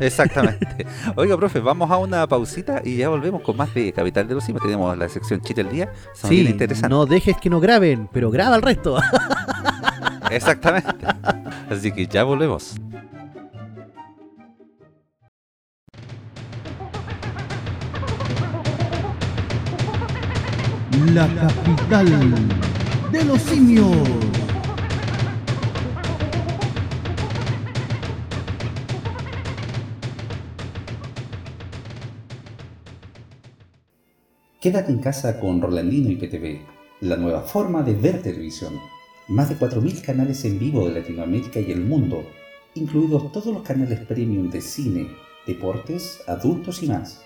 Exactamente. Oiga, profe, vamos a una pausita y ya volvemos con más de Capital de los. Tenemos la sección Chile del Día. Sí, interesante. no dejes que no graben, pero graba el resto. Exactamente. Así que ya volvemos. La capital de los simios. Quédate en casa con Rolandino y PTV, la nueva forma de ver televisión. Más de 4.000 canales en vivo de Latinoamérica y el mundo, incluidos todos los canales premium de cine, deportes, adultos y más.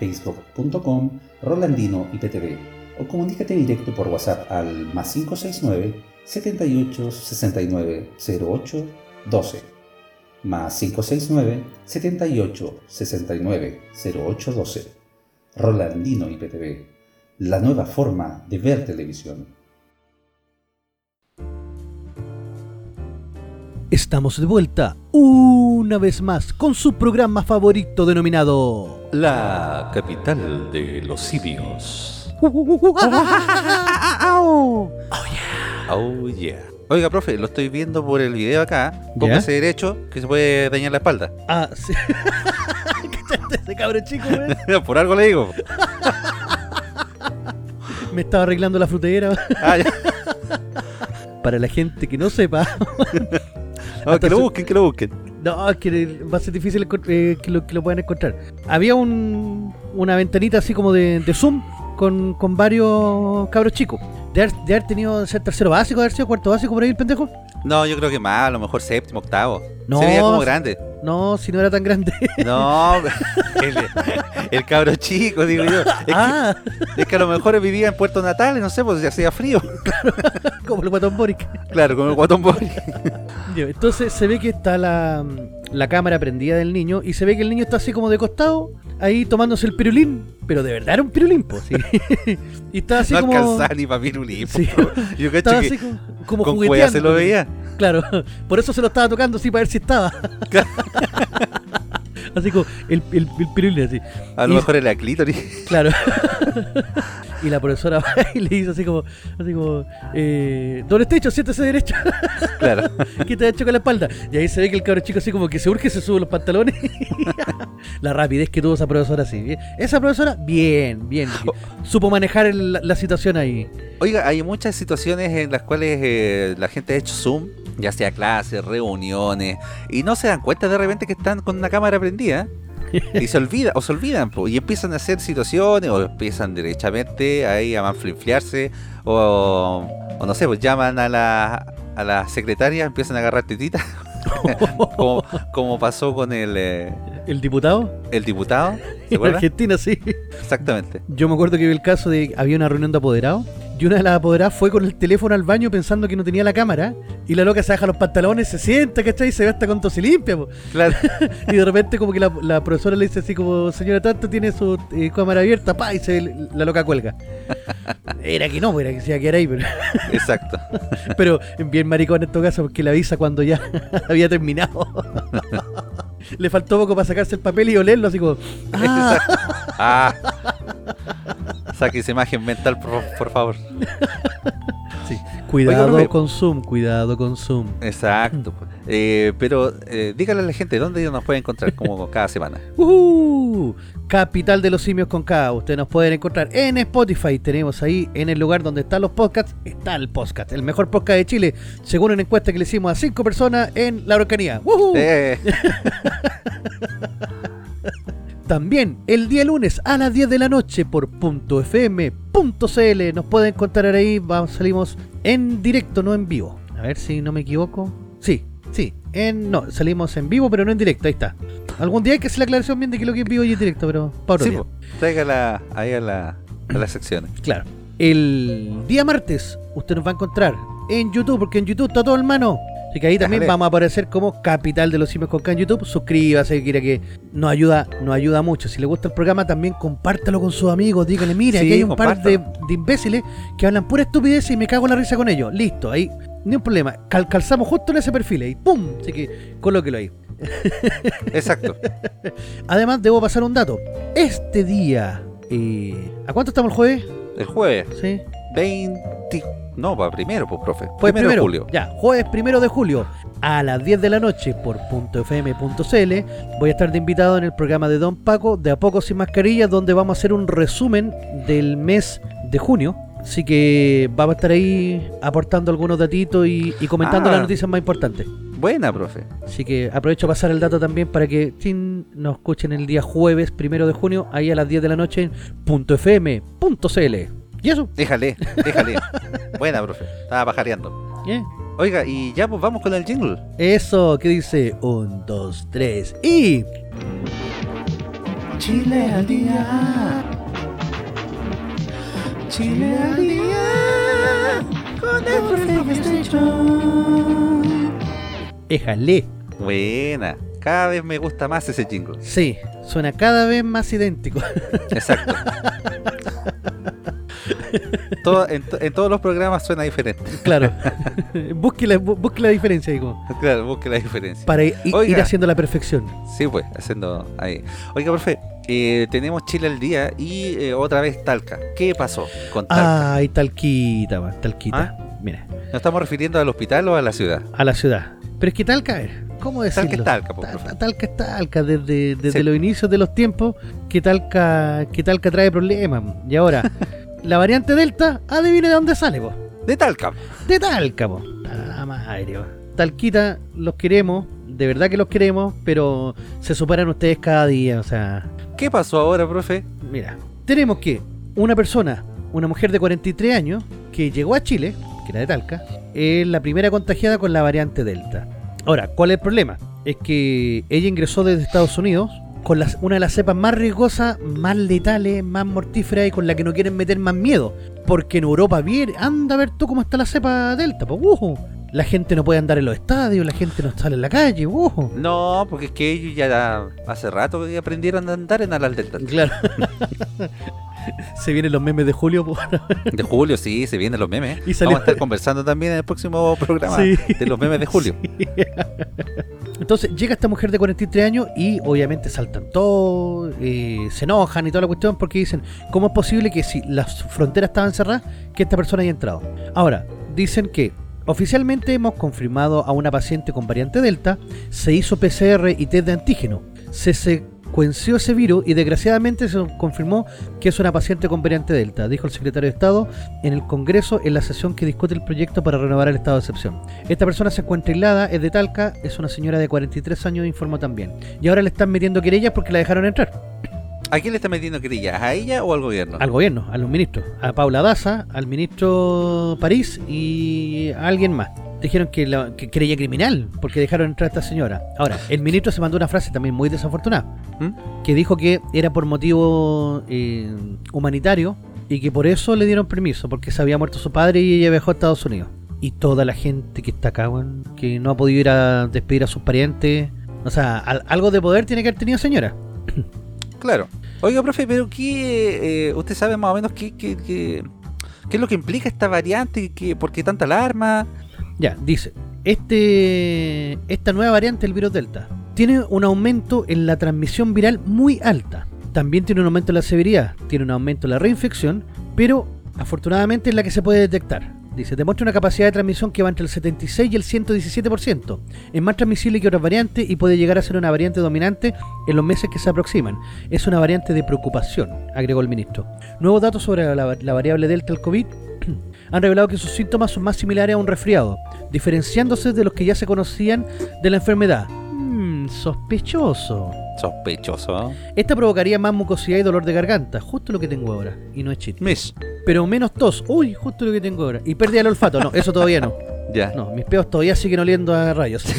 www.facebook.com Rolandino IPTV o comunícate directo por WhatsApp al más 569 78 69 08 12 más 569 78 69 08 12 Rolandino IPTV, la nueva forma de ver televisión. Estamos de vuelta una vez más con su programa favorito denominado La capital de los simios. Oh yeah. Oiga, profe, lo estoy viendo por el video acá. ¿Ya? Póngase derecho que se puede dañar la espalda. Ah, sí. ¿Cachaste ese cabro chico, weón? por algo le digo. Me estaba arreglando la frutera. Ah, ya. Para la gente que no sepa, No, que lo busquen, que lo busquen. No, es que va a ser difícil eh, que, lo, que lo puedan encontrar. Había un, una ventanita así como de, de Zoom con, con varios cabros chicos. De haber, de haber tenido de ser tercero básico, de haber sido cuarto básico por ahí el pendejo. No, yo creo que más, a lo mejor séptimo, octavo. No, Se veía como grande. No, si no era tan grande. No, el, el cabro chico, digo yo. Es, ah, que, es que a lo mejor vivía en Puerto Natales, no sé, pues ya hacía frío. como el guatón Boric. Claro, con el guatón. Ya, Entonces se ve que está la, la cámara prendida del niño y se ve que el niño está así como de costado, ahí tomándose el pirulín, pero de verdad era un pirulín, po, sí. y está así no como... alcanzaba ni para pirulín. Sí. Yo cacho Estaba que así como, como con jugueteando. se lo veía. Claro, por eso se lo estaba tocando así para ver si estaba. así como el, el, el pirulín así. A lo Y- mejor era clítoris. Claro. y la profesora va y le dice así como, así como, eh, ¿dónde está hecho? Siéntese derecho. Claro. que te ha hecho con la espalda. Y ahí se ve que el cabro chico así como que se urge, se sube los pantalones. la rapidez que tuvo esa profesora así. Esa profesora, bien, bien. Supo manejar el- la, la situación ahí. Oiga, hay muchas situaciones en las cuales eh, la gente ha hecho Zoom, ya sea clases, reuniones, y no se dan cuenta de repente que están con una cámara prendida. Y se olvida, o se olvidan, po, y empiezan a hacer situaciones, o empiezan derechamente ahí a manflinfliarse, o, o no sé, pues llaman a la, a la secretaria, empiezan a agarrar tetitas, como, como pasó con el, eh, El diputado. el diputado, ¿se En? Argentina, sí. Exactamente. Yo me acuerdo que vi el caso de había una reunión de apoderados y una de las apoderadas fue con el teléfono al baño pensando que no tenía la cámara y la loca se baja los pantalones, se sienta, ¿cachai? Y se ve hasta con tos y limpia, po. Claro. Y de repente como que la, la profesora le dice así como, señora tanto tiene su eh, cámara abierta, pa, y se ve la loca cuelga. Era que no, era que se iba a quedar ahí, pero, Exacto. pero bien maricón en todo caso porque la avisa cuando ya había terminado. Le faltó poco para sacarse el papel y olerlo así como, ah, Ah. Saque esa imagen mental, por, por favor. sí. Cuidado con Zoom, cuidado con Zoom. Exacto. pues. Eh, pero eh, dígale a la gente dónde nos puede encontrar como cada semana. ¡Uhú! Capital de los simios con K. Ustedes nos pueden encontrar en Spotify. Tenemos ahí en el lugar donde están los podcasts, está el podcast, el mejor podcast de Chile, según una encuesta que le hicimos a cinco personas en la Araucanía. ¡Uhú! Eh, También el día lunes a las 10 de la noche por .fm.cl nos pueden encontrar ahí. Vamos, salimos en directo, no en vivo. A ver si no me equivoco. Sí, sí. En, no, salimos en vivo, pero no en directo. Ahí está. Algún día hay que hacer la aclaración bien de que lo que es vivo y es directo, pero otro Sí, po. Tráigala ahí a, la, a las secciones. Claro. El día martes usted nos va a encontrar en YouTube, porque en YouTube está todo hermano. Así que ahí también Déjale. vamos a aparecer como Capital de los Simios con K en YouTube. Suscríbase, quiera que nos ayuda, nos ayuda mucho. Si le gusta el programa, también compártalo con sus amigos. Díganle, mira, Sí, aquí hay un par de imbéciles que hablan pura estupidez y me cago en la risa con ellos. Listo, ahí, ni un problema. Cal- calzamos justo en ese perfil y ¡pum! Así que colóquelo ahí. Exacto. Además, debo pasar un dato. Este día, eh, ¿a cuánto estamos el jueves? El jueves Sí. 20. No, va primero, pues, profe. Jueves primero, de julio. Ya, jueves primero de julio a las 10 de la noche por .fm.cl voy a estar de invitado en el programa de Don Paco de A Poco Sin Mascarillas donde vamos a hacer un resumen del mes de junio. Así que vamos a estar ahí aportando algunos datitos y, y comentando Ah. las noticias más importantes. Buena, profe. Así que aprovecho a pasar el dato también para que chin, nos escuchen el día jueves primero de junio ahí a las 10 de la noche en .fm.cl. Y eso, Déjale, déjale. Buena, profe. Estaba pajareando. ¿eh? Oiga, y ya pues vamos con el jingle. Eso, que dice? Un, dos, tres y... Chile al día. Chile al día. Con el profe Station. Éjale. Buena. Cada vez me gusta más ese jingle. Sí, suena cada vez más idéntico. Exacto. Todo- en, en todos los programas suena diferente. claro. busque, la, bu- busque la diferencia como, Claro, busque la diferencia. para ir, Oiga. haciendo la perfección. Sí, pues, haciendo ahí. Oiga, profe, eh, tenemos Chile al día y eh, otra vez Talca. ¿Qué pasó con Talca? Ay, talquita, va, talquita. ¿Ah? Mira, ¿Nos estamos refiriendo al hospital o a la ciudad? a la ciudad. Pero es que Talca, ¿cómo decirlo? Talca es Talca, po, Ta- profe. ta- Talca es Talca, desde, desde Sí. los inicios de los tiempos, que Talca, que Talca trae problemas. Y ahora, la variante Delta, adivine de dónde sale, po. De Talca. De Talca, po. Ah, madre, po. Talquita, los queremos, de verdad que los queremos, pero se superan ustedes cada día, o sea, ¿Qué pasó ahora, profe? mira, tenemos que una persona, una mujer de 43 años, que llegó a Chile, que era de Talca, es la primera contagiada con la variante Delta. Ahora, ¿cuál es el problema? Es que ella ingresó desde Estados Unidos con las- una de las cepas más riesgosas, más letales, más mortíferas y con la que no quieren meter más miedo. Porque en Europa, bien, anda a ver tú cómo está la cepa Delta, pues, ujú. La gente no puede andar en los estadios, la gente no sale en la calle, ujú. No, porque es que ellos ya hace rato que aprendieron a andar en alas delta. Claro. Se vienen los memes de Julio, pues, De julio, sí, se vienen los memes. Y Vamos a estar conversando también en el próximo programa Sí. de los memes de julio. Entonces llega esta mujer de 43 años y obviamente saltan todo, eh, se enojan y toda la cuestión porque dicen, ¿cómo es posible que si las fronteras estaban cerradas, que esta persona haya entrado? Ahora, dicen que oficialmente hemos confirmado a una paciente con variante Delta, se hizo PCR y test de antígeno, se secuenció ese virus y desgraciadamente se confirmó que es una paciente con variante Delta, dijo el secretario de Estado en el Congreso en la sesión que discute el proyecto para renovar el estado de excepción. Esta persona se encuentra aislada, es de Talca, es una señora de 43 años, informó también. Y ahora le están metiendo querellas porque la dejaron entrar. ¿A quién le está metiendo querellas? ¿A ella o al gobierno? Al gobierno, a los ministros, a Paula Daza, al ministro París y a alguien más. Dijeron que, la, que querella criminal porque dejaron entrar a esta señora. Ahora, el ministro se mandó una frase también muy desafortunada ¿Mm? que dijo que era por motivo eh, humanitario y que por eso le dieron permiso, porque se había muerto su padre y ella viajó a Estados Unidos. Y toda la gente que está acá, weón, que no ha podido ir a despedir a sus parientes. O sea, al- algo de poder tiene que haber tenido señora. Claro. Oiga, profe, pero ¿qué, eh, ¿usted sabe más o menos qué, qué, qué, qué es lo que implica esta variante? ¿Qué, ¿Por qué tanta alarma? Ya, dice, este, esta nueva variante del virus Delta tiene un aumento en la transmisión viral muy alta. También tiene un aumento en la severidad, tiene un aumento en la reinfección, pero afortunadamente es la que se puede detectar. Dice, demuestra una capacidad de transmisión que va entre el 76 y el 117%. Es más transmisible que otras variantes y puede llegar a ser una variante dominante en los meses que se aproximan. Es una variante de preocupación, agregó el ministro. Nuevos datos sobre la, variable Delta del COVID han revelado que sus síntomas son más similares a un resfriado, diferenciándose de los que ya se conocían de la enfermedad. Mmm, sospechoso. Sospechoso. Esta provocaría más mucosidad y dolor de garganta, justo lo que tengo ahora, y no es chiste. Miss. Pero menos tos, uy, justo lo que tengo ahora. Y pérdida del olfato, no, eso todavía no. Ya. No, mis peos todavía siguen oliendo a rayos.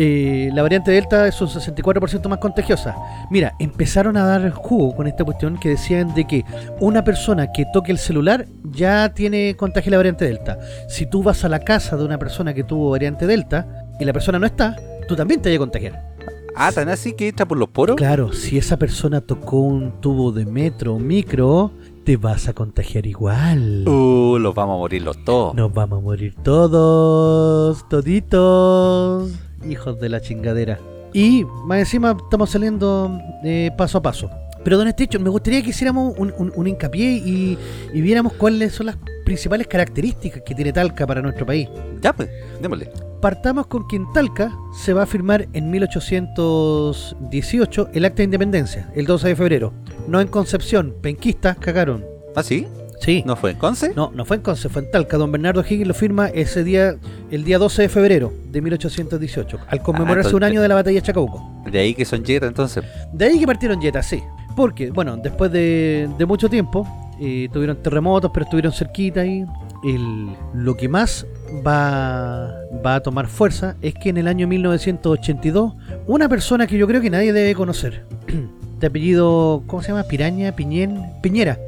Eh, la variante Delta es un 64% más contagiosa. Mira, empezaron a dar jugo con esta cuestión que decían de que una persona que toque el celular ya tiene contagio la variante Delta. Si tú vas a la casa de una persona que tuvo variante Delta y la persona no está, tú también te vas a contagiar. Ah, tan así que entra por los poros. Claro, si esa persona tocó un tubo de metro o micro, te vas a contagiar igual. Uh, los vamos a morir los todos. Nos vamos a morir todos, toditos, hijos de la chingadera. Y más encima estamos saliendo eh, paso a paso. Pero don Estecho, me gustaría que hiciéramos un, un- un hincapié y, y viéramos cuáles son las principales características que tiene Talca para nuestro país. Ya, pues, démosle. Partamos con que en Talca se va a firmar en 1818 el acta de independencia, el 12 de febrero. No en Concepción, penquistas cagaron. ¿Ah, sí? Sí. ¿No fue en Conce? No, no fue en Conce, fue en Talca. Don Bernardo Higgins lo firma ese día, el día 12 de febrero de 1818, al conmemorarse un entonces- año de la batalla de Chacabuco. De ahí que son yetas entonces. De ahí que partieron jetas, sí. Porque, bueno, después de, de mucho tiempo, eh, tuvieron terremotos, pero estuvieron cerquita y el, lo que más va, va a tomar fuerza es que en el año 1982, una persona que yo creo que nadie debe conocer, de apellido, ¿cómo se llama? Piraña, Piñén, Piñera, Pi-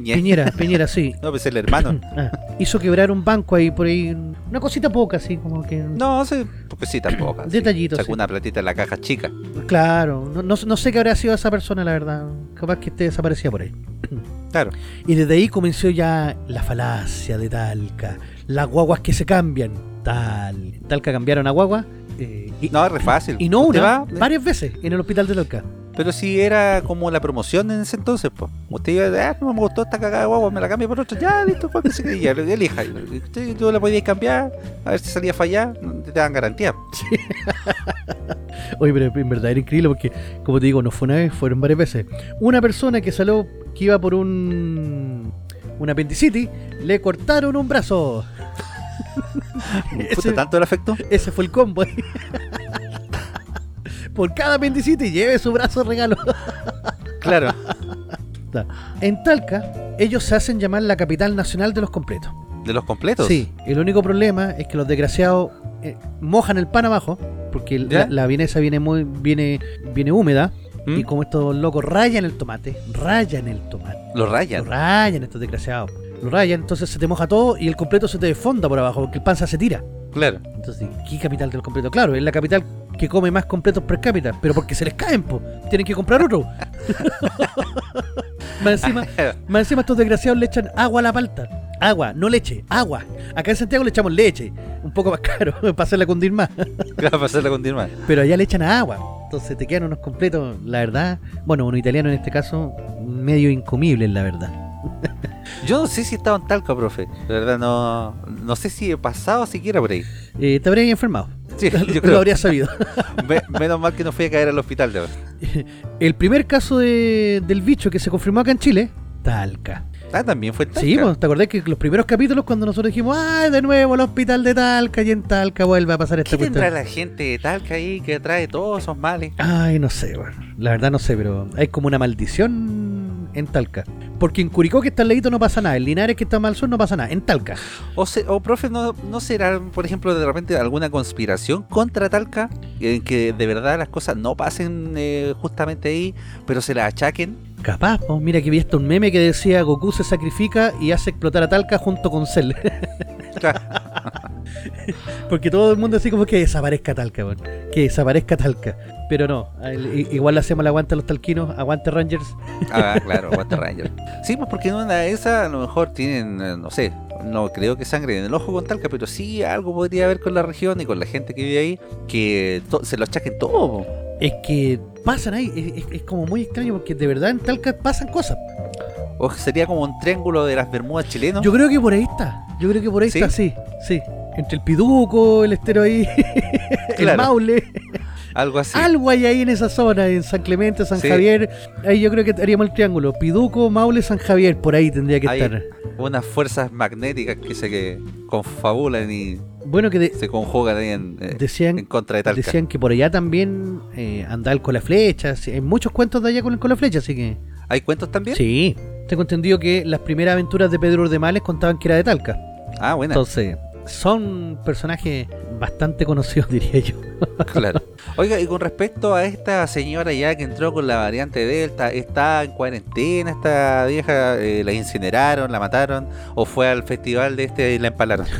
Piñera. Piñera, Piñera, sí. No, pues el hermano. Ah, hizo quebrar un banco ahí por ahí, una cosita poca, así como que... No, sí, pues sí, tampoco. sí. Detallitos, Sacó sí. una platita en la caja chica. Claro, no, no, no sé qué habrá sido esa persona, la verdad. Capaz que esté desaparecida por ahí. Claro. Y desde ahí comenzó ya la falacia de Talca. Las guaguas que se cambian. Tal. Talca cambiaron a guagua. eh, y, No, es re fácil. y no una, va, varias veces en el hospital de Talca. Pero si era como la promoción en ese entonces, pues. Usted iba, ah, no me gustó esta cagada de guagua, me la cambio por otra. Ya, listo, pues que se quede, ya, elija. Usted tú la podías cambiar, a ver si salía a fallar, te dan garantía. Oye, pero en verdad era increíble porque, como te digo, no fue una vez, fueron varias veces. Una persona que salió, que iba por un. Un apendicitis, le cortaron un brazo. Puta, Ese- tanto el afecto. Ese fue el combo. Por cada apendicitis lleve su brazo regalo. Claro. En Talca, ellos se hacen llamar la capital nacional de los completos. ¿De los completos? Sí, el único problema es que los desgraciados eh, mojan el pan abajo, porque la, la vienesa viene muy viene viene húmeda ¿Mm? y como estos locos rayan el tomate, rayan el tomate, Lo lo rayan. rayan estos desgraciados, lo rayan, entonces se te moja todo y el completo se te desfonda por abajo porque el pan se tira. Claro. Entonces, ¿qué capital del completo? Claro, es la capital que come más completos per cápita, pero porque se les caen, po. Tienen que comprar otro. más, encima, más encima estos desgraciados le echan agua a la palta. Agua, no leche, agua. Acá en Santiago le echamos leche, un poco más caro, para hacerla cundir más. Claro, para hacerla continuar. Pero allá le echan agua. Entonces te quedan unos completos, la verdad, bueno, uno italiano en este caso, medio incomibles, la verdad. Yo no sé si estaba en Talca, profe. De verdad, no, no sé si he pasado siquiera por ahí. Eh, te habrías enfermado. Sí, yo Lo creo. habrías sabido. Me- menos mal que no fui a caer al hospital. De verdad. El primer caso de- del bicho que se confirmó acá en Chile, Talca. Ah, también fue en Talca. Sí, pues, ¿te acordás que los primeros capítulos cuando nosotros dijimos, ¡ay, de nuevo el hospital de Talca! Y en Talca vuelve a pasar esta ¿Qué tendrá cuestión. la gente de Talca ahí que trae todos esos males? Ay, no sé, bueno, la verdad no sé, pero hay como una maldición en Talca. Porque en Curicó, que está al ladito, no pasa nada. En Linares, que está más al sur, no pasa nada. En Talca. O, se- o profe, ¿no, ¿no será, por ejemplo, de repente alguna conspiración contra Talca? En que de verdad las cosas no pasen eh, justamente ahí, pero se las achaquen. Capaz, pues, mira que vi hasta un meme que decía Goku se sacrifica y hace explotar a Talca junto con Cell. Porque todo el mundo así como que desaparezca Talca, weón. Que desaparezca Talca. Pero no, igual le hacemos el aguante a los talquinos, aguante Rangers. Ah, claro, Water Ranger. Sí, pues porque en una de esas a lo mejor tienen, eh, no sé, no creo que sangre en el ojo con Talca, pero sí algo podría haber con la región y con la gente que vive ahí, que se lo achaquen todo. Es que pasan ahí, es, es- es como muy extraño porque de verdad en Talca pasan cosas. O sería como un triángulo de las Bermudas chilenos. Yo creo que por ahí está, yo creo que por ahí ¿Sí? está, sí, sí. Entre el Piduco, el estero ahí, el. Maule, algo así. algo hay ahí en esa zona, en San Clemente, San Sí. Javier. Ahí yo creo que haríamos el triángulo. Piduco, Maule, San Javier, por ahí tendría que Hay estar. unas fuerzas magnéticas que se que confabulan y Bueno, que de- se conjugan ahí en, eh, decían en contra de Talca. Decían que por allá también eh, anda el con la flecha. Hay muchos cuentos de allá con el con la flecha, así que. ¿Hay cuentos también? Sí. Tengo entendido que las primeras aventuras de Pedro Urdemales contaban que era de Talca. Ah, bueno. Entonces, son personajes bastante conocidos, diría yo. Claro. Oiga, y con respecto a esta señora ya que entró con la variante Delta, ¿está en cuarentena esta vieja? Eh, ¿La incineraron, la mataron? ¿O fue al festival de este y la empalaron?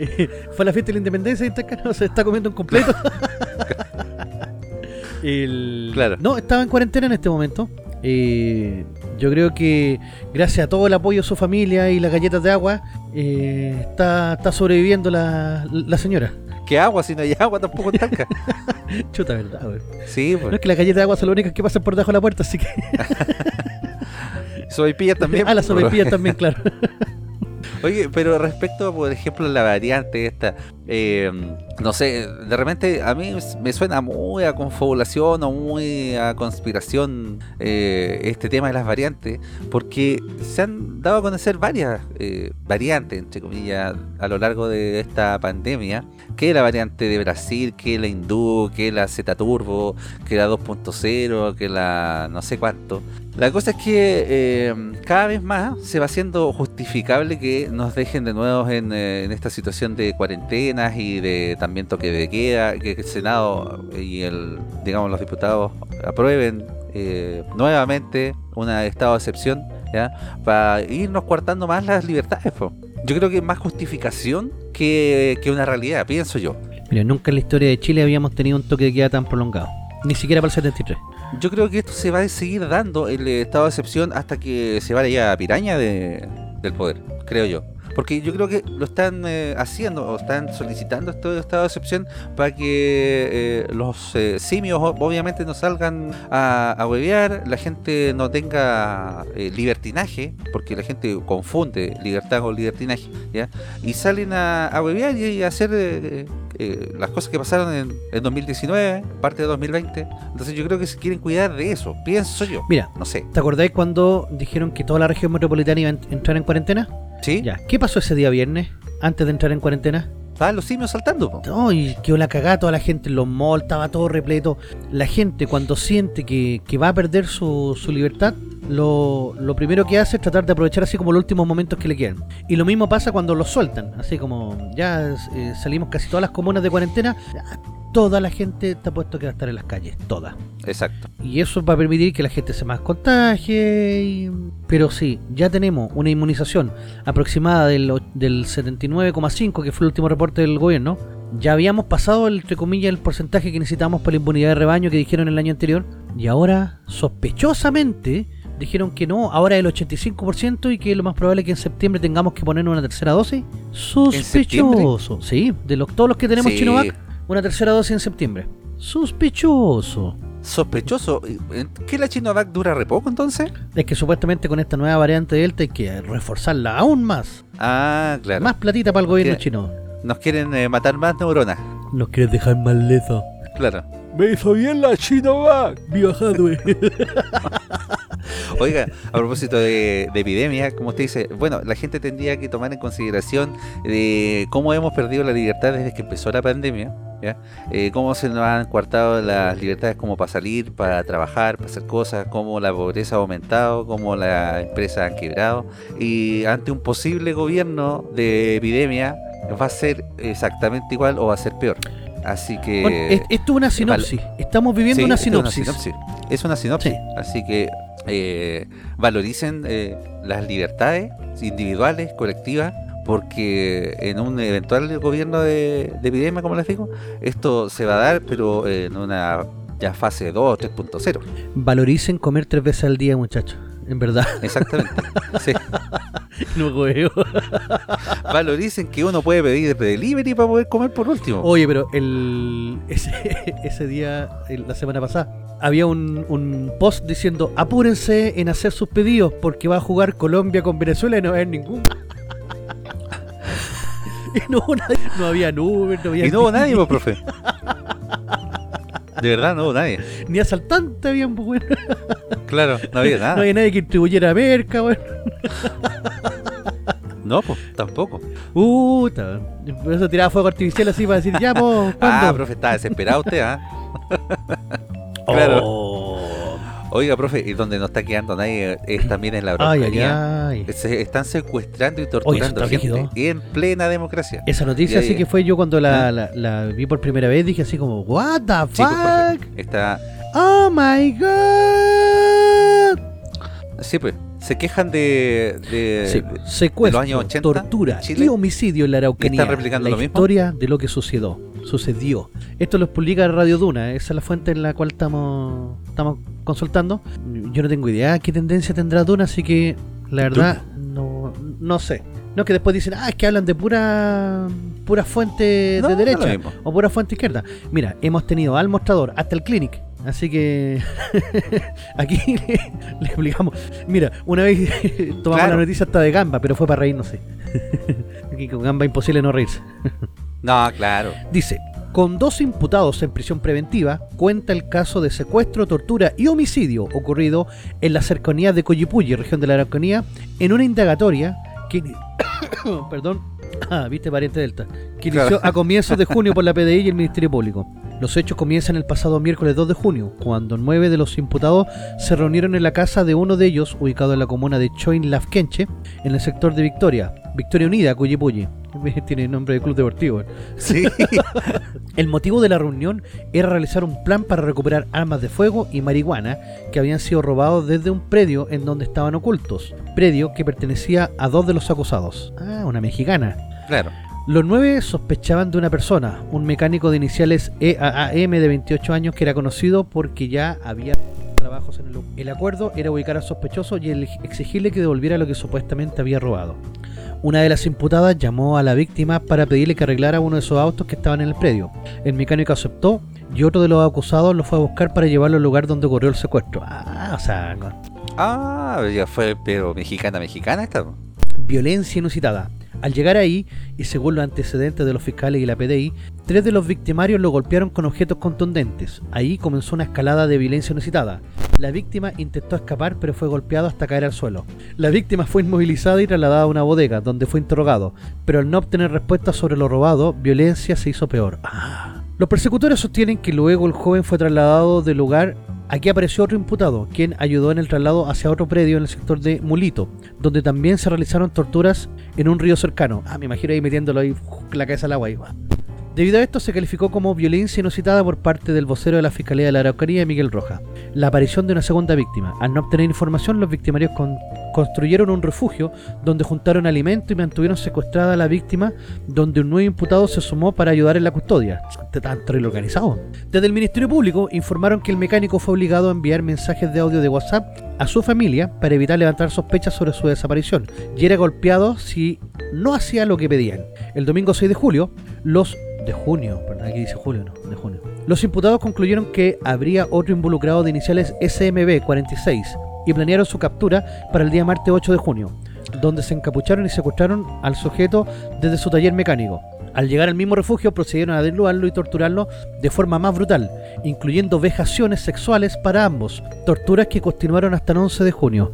Eh, fue a la fiesta de la independencia y está, acá, se está comiendo un completo. El- Claro. No, estaba en cuarentena en este momento. Eh, yo creo que gracias a todo el apoyo de su familia y las galletas de agua, eh, está, está sobreviviendo la, la señora. ¿Qué agua? Si no hay agua tampoco en Talca. Chuta, verdad, güey. Sí, No es pues. que las galletas de agua son las únicas que pasan por debajo de la puerta, así que. Sopaipilla también. ah, las pues. sopaipillas también, claro. Oye, pero respecto, por ejemplo, a la variante esta, eh, no sé, de repente a mí me suena muy a confabulación o muy a conspiración eh, este tema de las variantes, porque se han dado a conocer varias eh, variantes, entre comillas, a lo largo de esta pandemia, que la variante de Brasil, que la hindú, que la Z Turbo, que la 2.0, que la no sé cuánto. La cosa es que eh, cada vez más se va haciendo justificable que nos dejen de nuevo en, eh, en esta situación de y de también toque de queda, que el Senado y el, digamos los diputados aprueben eh, nuevamente un estado de excepción, ¿ya? para irnos coartando más las libertades. po. Yo creo que es más justificación que, que una realidad, pienso yo. Mira, nunca en la historia de Chile habíamos tenido un toque de queda tan prolongado. Ni siquiera para el 73. Yo creo que esto se va a seguir dando el estado de excepción hasta que se vaya ya a piraña de, del poder, creo yo. Porque yo creo que lo están eh, haciendo o están solicitando este estado de excepción para que eh, los eh, simios obviamente no salgan a, a huevear, la gente no tenga eh, libertinaje, porque la gente confunde libertad con libertinaje, ¿ya? Y salen a, a huevear y, y a hacer eh, las cosas que pasaron en, en 2019, parte de 2020. Entonces yo creo que se quieren cuidar de eso, pienso yo. Mira, No sé. ¿te acordáis cuando dijeron que toda la región metropolitana iba a ent- entrar en cuarentena? ¿Sí? Ya, ¿qué pasó ese día viernes? Antes de entrar en cuarentena. Estaban los simios saltando. No, y quedó la cagada toda la gente en los malls, estaba todo repleto. La gente cuando siente que, que va a perder su, su libertad, lo, lo primero que hace es tratar de aprovechar así como los últimos momentos que le quedan. Y lo mismo pasa cuando los sueltan, así como ya eh, salimos casi todas las comunas de cuarentena, toda la gente está puesto que va a estar en las calles, toda. Exacto. Y eso va a permitir que la gente se más contagie. y- Pero sí, ya tenemos una inmunización aproximada del, del 79,5, que fue el último reporte del gobierno. Ya habíamos pasado, el, entre comillas, el porcentaje que necesitamos para la inmunidad de rebaño que dijeron el año anterior. Y ahora, sospechosamente, dijeron que no, ahora el 85% y que lo más probable es que en septiembre tengamos que poner una tercera dosis. Sospechoso. Sí, de los, todos los que tenemos Sí. Chinovac, una tercera dosis en septiembre. Sospechoso. Sospechoso. ¿Que la Chinovac dura re poco entonces? Es que supuestamente con esta nueva variante Delta hay que reforzarla aún más. Ah, claro. Más platita para el gobierno chino. Nos quieren eh, matar más neuronas. Nos quieres dejar más leso. Claro. Me hizo bien la Chinovac. Viva Hadwe. Oiga, a propósito de, de epidemia, como usted dice, bueno, la gente tendría que tomar en consideración de cómo hemos perdido la libertad desde que empezó la pandemia. Eh, cómo se nos han coartado las libertades como para salir, para trabajar, para hacer cosas, cómo la pobreza ha aumentado, cómo las empresas han quebrado, y ante un posible gobierno de epidemia, va a ser exactamente igual o va a ser peor. Así que... Bueno, es- esto es una sinopsis. Estamos viviendo Sí, una sinopsis. Es una sinopsis. Es una sinopsis. Sí. Así que eh, valoricen eh, las libertades individuales, colectivas, porque en un eventual gobierno de, de epidemia, como les digo, esto se va a dar, pero en una ya fase 2 3.0. Valoricen comer tres veces al día, muchachos. En verdad. Exactamente. Sí. no huevo. Valoricen que uno puede pedir delivery para poder comer por último. Oye, pero el ese, ese día, la semana pasada, había un, un post diciendo apúrense en hacer sus pedidos porque va a jugar Colombia con Venezuela y no va a haber ningún. y no, hubo nadie- no había Uber, no había y no hubo nadie, pues, profe. De verdad, no hubo nadie. ni asaltante había, pues, weón. Claro, no había nada. No había nadie que distribuyera merca, weón. No, pues, tampoco. Puta, por eso tiraba fuego artificial así para decir, ya, pues, ¿cuándo? Ah, profe, está desesperado usted, ¿ah? claro. Oh. Oiga, profe, y donde no está quedando nadie es también en la Araucanía. Ay, ay, ay. Se están secuestrando y torturando está gente rígido. en plena democracia. Esa noticia Y ahí- sí que fue yo cuando la, ¿Ah? la- la vi por primera vez, dije así como, what the Sí, pues, profe, fuck? está, Oh my god. sí, pues, se quejan de, de- Sí, de- secuestro, años 80, tortura Chile, y homicidio en la Araucanía. están replicando la lo mismo. historia de lo que sucedió. Sucedió. Esto lo publica Radio Duna, esa es la fuente en la cual estamos estamos consultando. Yo no tengo idea qué tendencia tendrá Duna, así que la verdad no, no sé. No que después dicen, ah, es que hablan de pura pura fuente No, de derecha o pura fuente izquierda. Mira, hemos tenido al mostrador hasta el clinic. Así que aquí le, le explicamos. Mira, una vez tomamos Claro. la noticia hasta de Gamba, pero fue para reírnos, aquí con Gamba imposible no reírse. No, claro. Dice, con dos imputados en prisión preventiva, cuenta el caso de secuestro, tortura y homicidio ocurrido en la cercanía de Coyipulli, región de la Araucanía, en una indagatoria que... Perdón, ah, viste pariente Delta, que inició a comienzos de junio por la PDI y el Ministerio Público. Los hechos comienzan el pasado miércoles 2 de junio, cuando nueve de los imputados se reunieron en la casa de uno de ellos, ubicado en la comuna de Choin Lafkenche, en el sector de Victoria, Victoria Unida, Coyipulli. Tiene nombre de club deportivo. Sí. El motivo de la reunión era realizar un plan para recuperar armas de fuego y marihuana que habían sido robados desde un predio en donde estaban ocultos, predio que pertenecía a dos de los acusados. Ah, una mexicana. claro. Los nueve sospechaban de una persona, un mecánico de iniciales EAAM de 28 años que era conocido porque ya había trabajos en el. El acuerdo era ubicar al sospechoso y exigirle que devolviera lo que supuestamente había robado. Una de las imputadas llamó a la víctima para pedirle que arreglara uno de esos autos que estaban en el predio. El mecánico aceptó y otro de los acusados lo fue a buscar para llevarlo al lugar donde ocurrió el secuestro. Ah, o sea, Ah, ya fue, pero mexicana, mexicana esta. violencia inusitada. Al llegar ahí, y según los antecedentes de los fiscales y la PDI, tres de los victimarios lo golpearon con objetos contundentes. Ahí comenzó una escalada de violencia inusitada. La víctima intentó escapar pero fue golpeado hasta caer al suelo. La víctima fue inmovilizada y trasladada a una bodega donde fue interrogado, pero al no obtener respuesta sobre lo robado, violencia se hizo peor. Ah. Los persecutores sostienen que luego el joven fue trasladado del lugar Aquí apareció otro imputado, quien ayudó en el traslado hacia otro predio en el sector de Mulito, donde también se realizaron torturas en un río cercano. Ah, me imagino ahí metiéndolo ahí la cabeza al agua ahí. Debido a esto se calificó como violencia inusitada por parte del vocero de la Fiscalía de la Araucanía, Miguel Roja. La aparición de una segunda víctima. Al no obtener información, los victimarios con- construyeron un refugio donde juntaron alimento y mantuvieron secuestrada a la víctima, donde un nuevo imputado se sumó para ayudar en la custodia. Tan organizado. Desde el Ministerio Público informaron que el mecánico fue obligado a enviar mensajes de audio de WhatsApp a su familia para evitar levantar sospechas sobre su desaparición y era golpeado si no hacía lo que pedían. El domingo 6 de julio, los de junio, aquí dice julio, no, de junio. Los imputados concluyeron que habría otro involucrado de iniciales SMB 46 y planearon su captura para el día martes 8 de junio, donde se encapucharon y secuestraron al sujeto desde su taller mecánico. Al llegar al mismo refugio procedieron a desnudarlo y torturarlo de forma más brutal, incluyendo vejaciones sexuales para ambos, torturas que continuaron hasta el 11 de junio.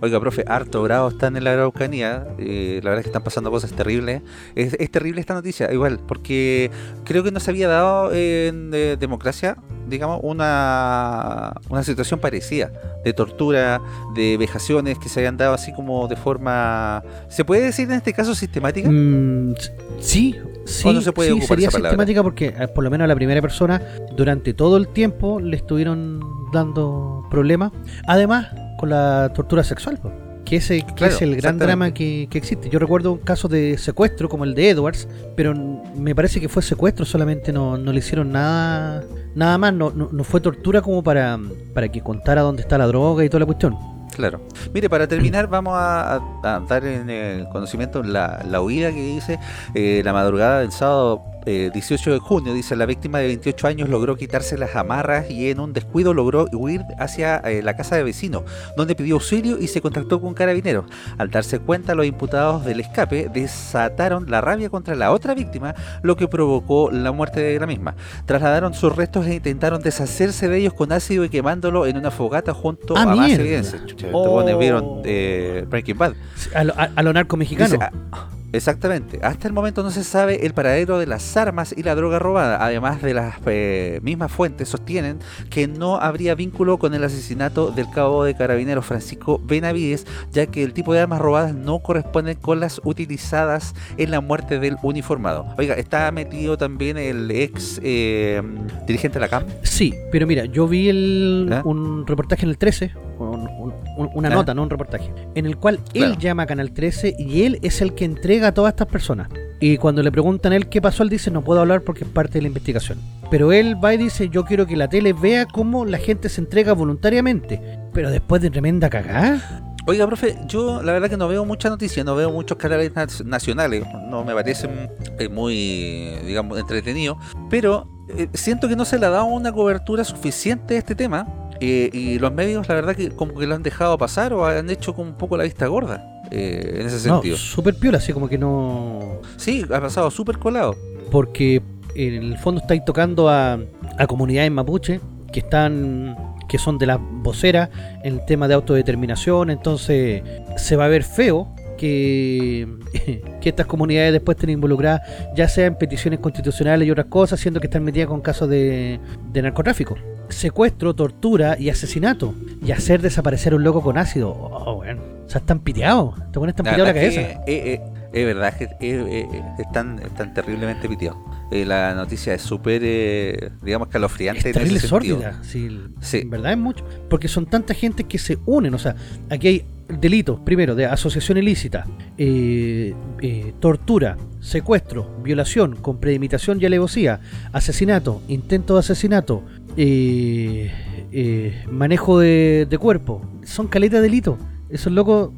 Oiga, profe, harto bravo están en la Araucanía. eh, la verdad es que están pasando cosas terribles. Es, es terrible esta noticia, igual, porque creo que no se había dado en eh, democracia, digamos, una, una situación parecida de tortura, de vejaciones que se habían dado así como de forma. ¿Se puede decir en este caso sistemática? Mm, sí, sí, ¿O no se puede sí, sería esa sistemática porque eh, por lo menos a la primera persona durante todo el tiempo le estuvieron dando problemas. Además, con la tortura sexual, que ese que Claro, es el gran drama que, que existe. Yo recuerdo un caso de secuestro como el de Edwards, pero me parece que fue secuestro, solamente no, no le hicieron nada nada más, no, no, no fue tortura como para, para que contara dónde está la droga y toda la cuestión. Claro. Mire, para terminar, vamos a, dar en conocimiento la, la huida que dice eh, la madrugada del sábado eh, 18 de junio. Dice la víctima de 28 años logró quitarse las amarras y en un descuido logró huir hacia eh, la casa de vecino, donde pidió auxilio y se contactó con carabineros. Al darse cuenta, los imputados del escape desataron la rabia contra la otra víctima, lo que provocó la muerte de la misma. Trasladaron sus restos e intentaron deshacerse de ellos con ácido y quemándolo en una fogata junto Ah, a más evidencia. Chucha, Oh. vieron eh, Breaking Bad. A lo, a, a lo narco mexicano. Dice, ah, Exactamente. Hasta el momento no se sabe el paradero de las armas y la droga robada. Además de las eh, mismas fuentes sostienen que no habría vínculo con el asesinato del cabo de carabineros Francisco Benavides, ya que el tipo de armas robadas no corresponden con las utilizadas en la muerte del uniformado. Oiga, está metido también el ex eh, dirigente de la CAM. Sí, pero mira, yo vi el, ¿Ah? un reportaje en el 13, un- un- una ¿Ah? nota, no un reportaje, en el cual Claro. él llama a Canal 13 y él es el que entrega a todas estas personas. Y cuando le preguntan a él qué pasó, él dice no puedo hablar porque es parte de la investigación. Pero él va y dice yo quiero que la tele vea cómo la gente se entrega voluntariamente. Pero después de tremenda cagada. Oiga, profe, yo la verdad que no veo mucha noticia, no veo muchos canales nac- nacionales, no me parecen eh, muy, digamos, entretenidos, pero eh, siento que no se le ha dado una cobertura suficiente a este tema eh, y los medios la verdad que como que lo han dejado pasar o han hecho como un poco la vista gorda eh, en ese No, sentido. súper piola, así como que no... Sí, ha pasado súper colado. porque en el fondo estáis tocando a, a comunidades mapuche que están que son de las voceras en el tema de autodeterminación, entonces se va a ver feo que, que estas comunidades después estén involucradas, ya sea en peticiones constitucionales y otras cosas, siendo que están metidas con casos de, de narcotráfico. Secuestro, tortura y asesinato. Y hacer desaparecer a un loco con ácido. Oh, bueno. O sea, están piteados. Te ponen tan La piteado la cabeza. eh, eh, es verdad que eh, están, están terriblemente piteados. La noticia es súper, eh, digamos, calofriante Es en terrible sórdida, sí, Sí. en verdad es mucho, porque son tanta gente que se unen, o sea, aquí hay delitos, primero, de asociación ilícita, eh, eh, tortura, secuestro, violación con premeditación y alevosía, asesinato, intento de asesinato, eh, eh, manejo de, de cuerpo, son caletas de delitos, esos locos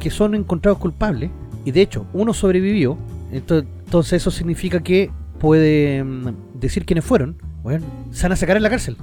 que son encontrados culpables, y de hecho, uno sobrevivió, ento- entonces eso significa que puede mm, decir quiénes fueron, bueno, se van a sacar en la cárcel.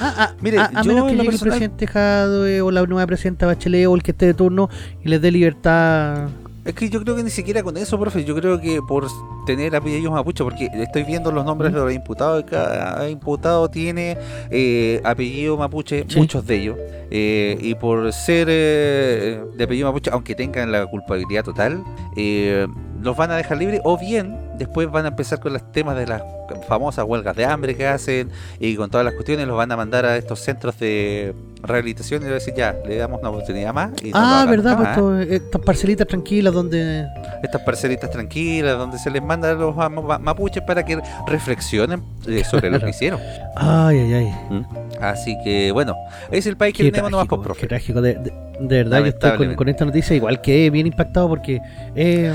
Ah, ah, Mire, a, a yo menos que llegue personal- el presidente Jadwe o la nueva presidenta Bachelet o el que esté de turno y les dé libertad. Es que yo creo que ni siquiera con eso, profe. Yo creo que por tener apellidos mapuche, porque estoy viendo los nombres de los imputados cada imputado tiene eh, apellido mapuche, Sí. muchos de ellos. eh, y por ser eh, de apellido mapuche, aunque tengan la culpabilidad total, eh, los van a dejar libres o bien después van a empezar con los temas de las famosas huelgas de hambre que hacen y con todas las cuestiones los van a mandar a estos centros de rehabilitación y le van a decir ya, le damos una oportunidad más. Y ah, verdad, pues más". esto- estas parcelitas tranquilas donde. estas parcelitas tranquilas donde se les manda a los ma- ma- mapuches para que reflexionen eh, sobre lo que hicieron. Ay, ay, ay. Así que bueno, es el país que tenemos nomás por profe. qué trágico. De, de- de verdad, yo estoy con, con esta noticia igual que bien impactado porque eh,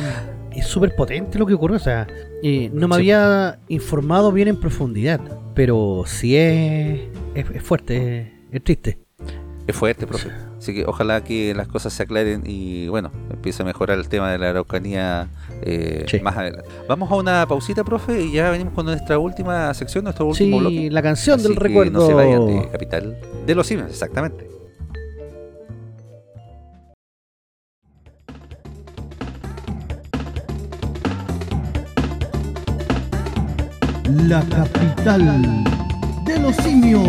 es súper potente lo que ocurrió. O sea, eh, no me Sí. había informado bien en profundidad, pero sí es, es, es fuerte, es, es triste. Es fuerte, profe. Así que ojalá que las cosas se aclaren y bueno, empiece a mejorar el tema de la araucanía eh, Sí. más adelante. Vamos a una pausita, profe, y ya venimos con nuestra última sección, nuestro último Sí, bloque. la canción Así del que recuerdo. No se vayan de Capital de los Simios, exactamente. La capital de los simios.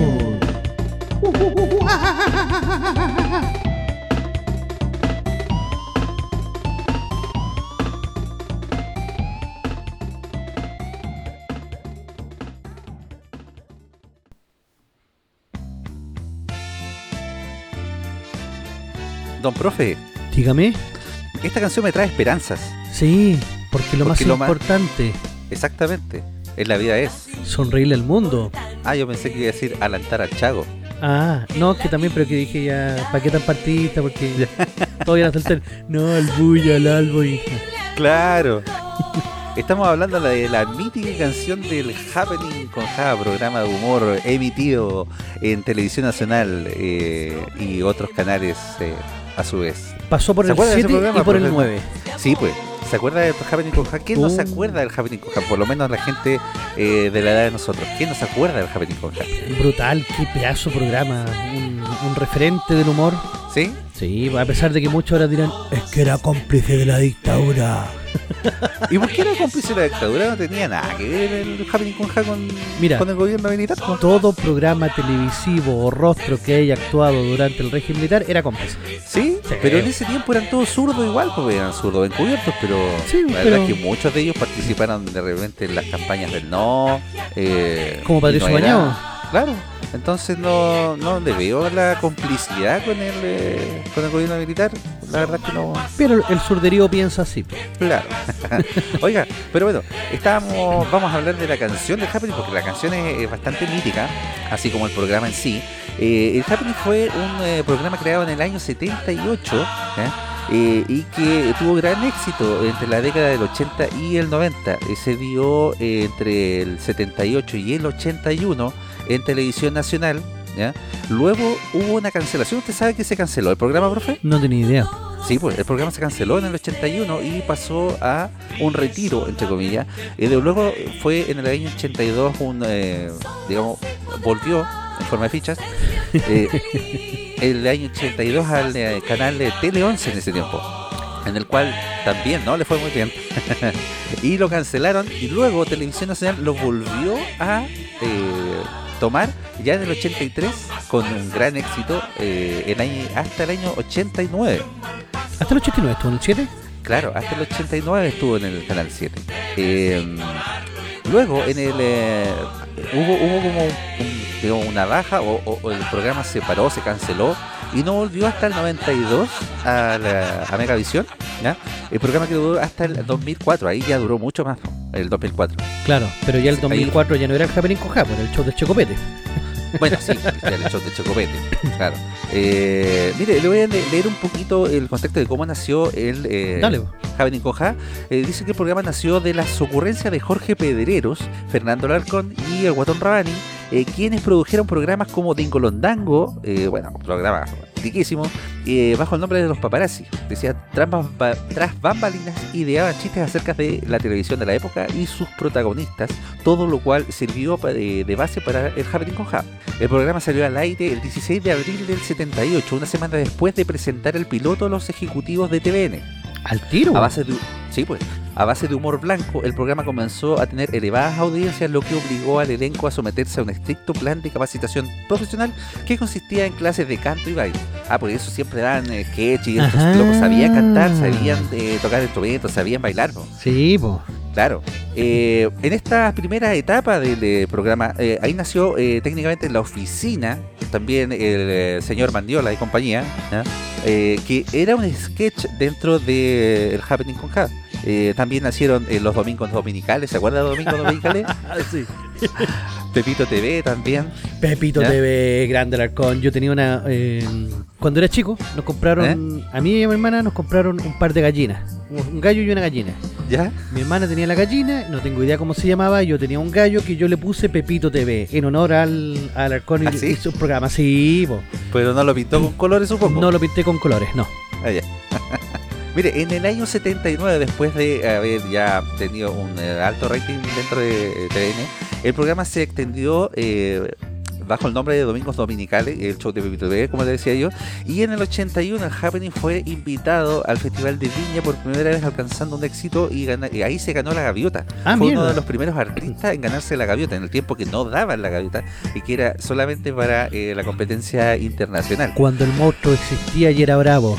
Don profe, Dígame. esta canción me trae esperanzas. Sí, porque lo Porque más lo más- importante, Exactamente. En la vida es. sonreírle al mundo. Ah, yo pensé que iba a decir alentar al Chago. Ah, no, que también, pero que dije ya, ¿para qué tan partista? Porque todavía no el- No, al bulla, al albo y... Claro. Estamos hablando de la mítica canción del Happening con Java, programa de humor emitido en Televisión Nacional eh, y otros canales eh, a su vez. Pasó por ¿Se el acuerda de ese 7 programa, y por el profe? 9. Sí, pues. ¿Se acuerda del Happening con Java? ¿Quién no se Uh. acuerda del Happening con? Por lo menos la gente eh, de la edad de nosotros. ¿Quién no se acuerda del Happening con? Brutal, qué pedazo programa. Un, un referente del humor. ¿Sí? Sí, a pesar de que muchos ahora dirán, es que era cómplice de la dictadura. ¿Y por qué era cómplice de la dictadura? No tenía nada que ver el Happening con, con, Mira. con el gobierno militar. Todo programa televisivo o rostro que haya actuado durante el régimen militar era cómplice. ¿Sí? Sí. pero en ese tiempo eran todos zurdos igual, porque eran zurdos encubiertos, pero Sí, la pero- verdad es que muchos de ellos participaron de repente en las campañas del no. eh, Como Patricio no Bañado. Claro, entonces no, no le veo la complicidad con el, eh, con el gobierno militar. La verdad es que no. Pero el surderío piensa así. Claro. Oiga, pero bueno, estábamos, vamos a hablar de la canción del Happening porque la canción es, bastante mítica, así como el programa en sí. Eh, el Happening fue un eh, programa creado en el año 78 ¿ya? Eh, y que tuvo gran éxito entre la década del 80 y el 90. Eh, se dio eh, entre el 78 y el 81 en televisión nacional. ¿ya? Luego hubo una cancelación. ¿Usted sabe que se canceló el programa, profe? No tenía idea. Sí, pues el programa se canceló en el 81 y pasó a un retiro, entre comillas. Y de luego fue en el año 82 un, eh, digamos, volvió en forma de fichas. eh, el año 82 al eh, canal de Tele 11 en ese tiempo. En el cual también no le fue muy bien. y lo cancelaron y luego Televisión Nacional lo volvió a eh, tomar ya en el 83 con un gran éxito eh, el año, hasta el año 89. Hasta el 89 estuvo en el 7. Claro, hasta el 89 estuvo en el canal 7. Eh, luego en el eh, hubo, hubo como un- un- digamos, una baja o, o- o el programa se paró, se canceló y no volvió hasta el 92 a, la, a Megavisión. ¿ya? El programa que duró hasta el 2004, ahí ya duró mucho más, el 2004. Claro, pero ya el Ahí- 2004 ya no era el Happening Coja, era el show de Checopete. Bueno, sí, el show de Chocopete, claro. Eh, mire, le voy a le- leer un poquito el contexto de cómo nació el eh, Dale. Coja. Eh, dice que el programa nació de las ocurrencias de Jorge Pedreros, Fernando Larcón y el Guatón Rabani, eh, quienes produjeron programas como Dingo Londango, eh, bueno, un programa riquísimo, eh, bajo el nombre de los paparazzi. Decía, tras, tras bambalinas, ideaban chistes acerca de la televisión de la época y sus protagonistas, todo lo cual sirvió de base para el Happening con Hub. El programa salió al aire el 16 de abril del 78, una semana después de presentar el piloto a los ejecutivos de TVN. Al tiro. A base de, sí, pues, a base de humor blanco, el programa comenzó a tener elevadas audiencias, lo que obligó al elenco a someterse a un estricto plan de capacitación profesional que consistía en clases de canto y baile. Ah, por eso siempre dan eh, sketch y estos locos sabían cantar, sabían eh, tocar instrumentos, sabían bailar. po. Sí, po. Claro. Eh, en esta primera etapa del eh, programa, eh, ahí nació eh, técnicamente la oficina, también el eh, señor Mandiola y compañía, ¿ya? Eh, que era un sketch dentro del Happening con Hub. Eh, también nacieron eh, los domingos dominicales, ¿se acuerdan de los domingos dominicales? sí. Pepito TV también. Pepito ¿Ya? TV, Grande Alarcón. Yo tenía una. eh, cuando era chico, nos compraron. A mí y a mi hermana nos compraron un par de gallinas. Un gallo y una gallina. ¿Ya? Mi hermana tenía la gallina, no tengo idea cómo se llamaba. Yo tenía un gallo que yo le puse Pepito TV en honor al, al Alarcón y, ¿Ah, sí? y sus programas. Sí, po. Pero no lo pintó con colores, supongo. no lo pinté con colores, no. Ah, ya. Mire, en el año 79, después de haber ya tenido un eh, alto rating dentro de eh, TVN, el programa se extendió eh, bajo el nombre de Domingos Dominicales, el show de Pepito como le decía yo, y en el 81 el Happening fue invitado al Festival de Viña por primera vez alcanzando un éxito y, gana- y ahí se ganó la gaviota. Ah, fue mierda. uno de los primeros artistas en ganarse la gaviota en el tiempo que no daban la gaviota y que era solamente para eh, la competencia internacional. Cuando el monstruo existía y era bravo.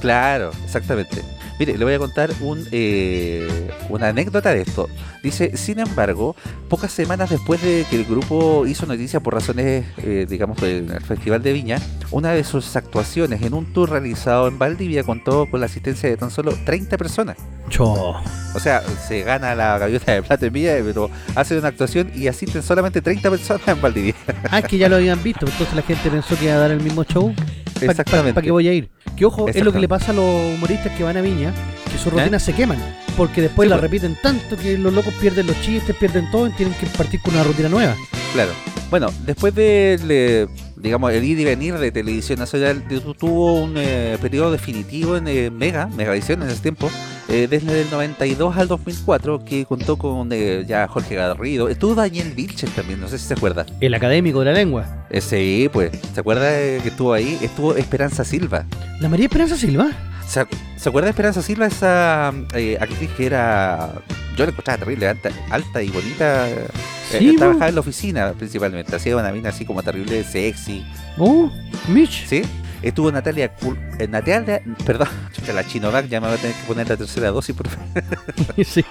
Claro, exactamente. Mire, le voy a contar un, eh, una anécdota de esto. Dice, sin embargo, pocas semanas después de que el grupo hizo noticia por razones, eh, digamos, del Festival de Viña, una de sus actuaciones en un tour realizado en Valdivia contó con la asistencia de tan solo 30 personas. Cho. O sea, se gana la gaviota de plata en Viña, pero hace una actuación y asisten solamente 30 personas en Valdivia. Ah, es que ya lo habían visto, entonces la gente pensó que iba a dar el mismo show. ¿Para Exactamente. qué voy a ir? Que ojo, es lo que Exactamente. le pasa a los humoristas que van a Viña, que sus ¿Eh? rutinas se queman. Porque después Sí, la pues. repiten tanto que los locos pierden los chistes, pierden todo y tienen que partir con una rutina nueva. Claro. Bueno, después eh, digamos, el ir y venir de televisión nacional tuvo un eh, periodo definitivo en eh, Mega, Megavisión en ese tiempo, eh, desde el 92 al 2004, que contó con ya Jorge Garrido. Estuvo Daniel Vilches también, no sé si se acuerda. El académico de la lengua. sí, pues, ¿se acuerda que estuvo ahí? Estuvo Esperanza Silva. ¿La María Esperanza Silva? ¿Se, acuerda de Esperanza Silva, esa actriz que era yo la encontraba terrible, alta, alta y bonita. Sí, trabajaba en la oficina principalmente, hacía una mina así como terrible, sexy. Oh, Mitch. Sí. Estuvo Natalia, eh, Natalia, perdón, la Chinovac ya me va a tener que poner la tercera dosis, por favor. sí.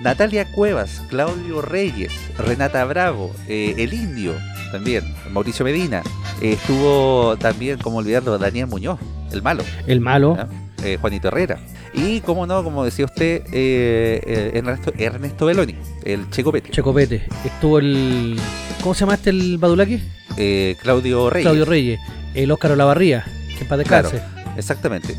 Natalia Cuevas, Claudio Reyes, Renata Bravo, eh, El Indio, también, Mauricio Medina. estuvo también, como olvidarlo, Daniel Muñoz, el malo. El malo. Eh, Juanito Herrera. Y, como no, como decía usted, eh, eh, Ernesto, Ernesto Beloni, el Checopete. Checopete. Estuvo el. ¿Cómo se llama este el Badulaki? Eh, Claudio Reyes. Claudio Reyes. El Óscar Olavarría, que para claro, exactamente.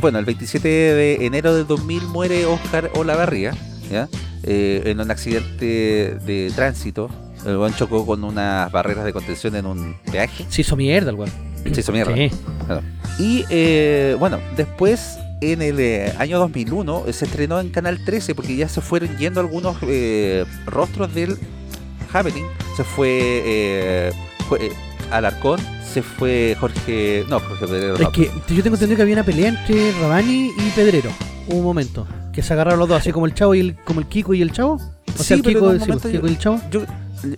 bueno, el 27 de enero del 2000 muere Óscar Olavarría, ¿ya? en un accidente de tránsito. El buen chocó con unas barreras de contención en un peaje. Se hizo mierda el weón. Se hizo mierda. Sí. Y bueno, después en el eh, año 2001 eh, se estrenó en Canal 13 porque ya se fueron yendo algunos eh, rostros del Happening. Se fue, Alarcón, se fue Jorge. No, Jorge Pedrero. Es que yo tengo entendido que había una pelea entre Rabani y Pedrero. Un momento. Que se agarraron los dos, así como el chavo y el, como el Kiko y el chavo. O sea, el Kiko, y el chavo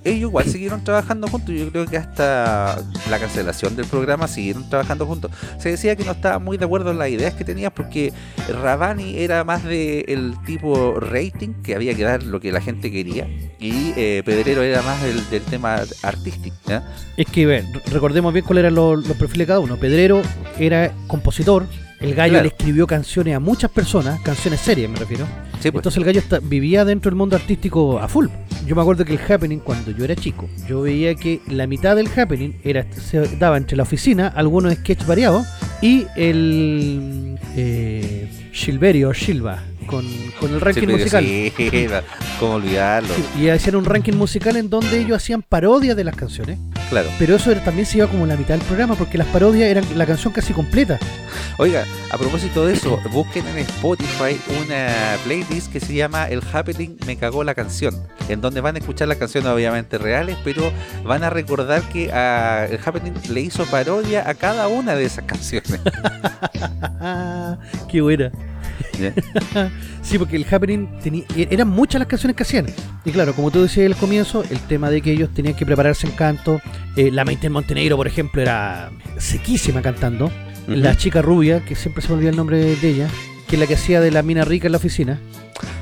ellos igual siguieron trabajando juntos. Yo creo que hasta la cancelación del programa siguieron trabajando juntos. Se decía que no estaba muy de acuerdo en las ideas que tenías porque Rabani era más del tipo rating, que había que dar lo que la gente quería, y eh, Pedrero era más del, tema artístico. Es que, recordemos bien cuáles eran los, perfiles de cada uno. Pedrero era compositor, el gallo le escribió canciones a muchas personas, canciones serias me refiero. Pues. Entonces el gallo vivía dentro del mundo artístico a full. Yo me acuerdo que el happening cuando yo era chico, yo veía que la mitad del happening era se daba entre la oficina, algunos sketches variados y el eh, Silverio Silva con, el ranking musical. Sí, cómo olvidarlo. y hacían un ranking musical en donde ellos hacían parodias de las canciones. Claro. Pero eso también se iba como la mitad del programa porque las parodias eran la canción casi completa. Oiga, a propósito de eso, busquen en Spotify una playlist que se llama El Happening Me Cagó la Canción, en donde van a escuchar las canciones obviamente reales, pero van a recordar que a el Happening le hizo parodia a cada una de esas canciones. Qué buena. sí, porque el Happening tenía, e-, eran muchas las canciones que hacían. Y claro, como tú decías al comienzo, el tema de que ellos tenían que prepararse en canto. Eh, la Maite en Montenegro, por ejemplo, era sequísima cantando. La chica rubia, que siempre se me olvida el nombre de ella, que es la que hacía de la mina rica en la oficina.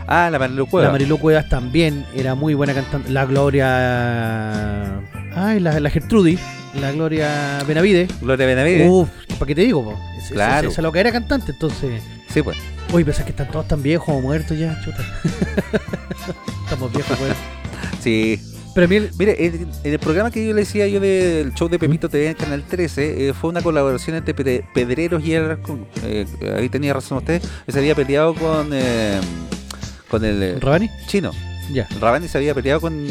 Ah, la Marilu Cuevas. La Marilu Cuevas también era muy buena cantando. La Gloria. Ay, la, la Gertrudis. La Gloria Benavide. Gloria Benavide. Uf, ¿para qué te digo? claro. Esa, es lo que era cantante, entonces. Sí, pues. Uy, pensás que están todos tan viejos o muertos ya, chuta. Estamos viejos, pues. Sí. Pero mire, en, el programa que yo le decía yo del show de Pepito TV en Canal 13, eh, fue una colaboración entre Pedreros y el eh, ahí tenía razón usted, se había peleado con eh, con el ¿Rabani? chino. Ya. Rabani se había peleado con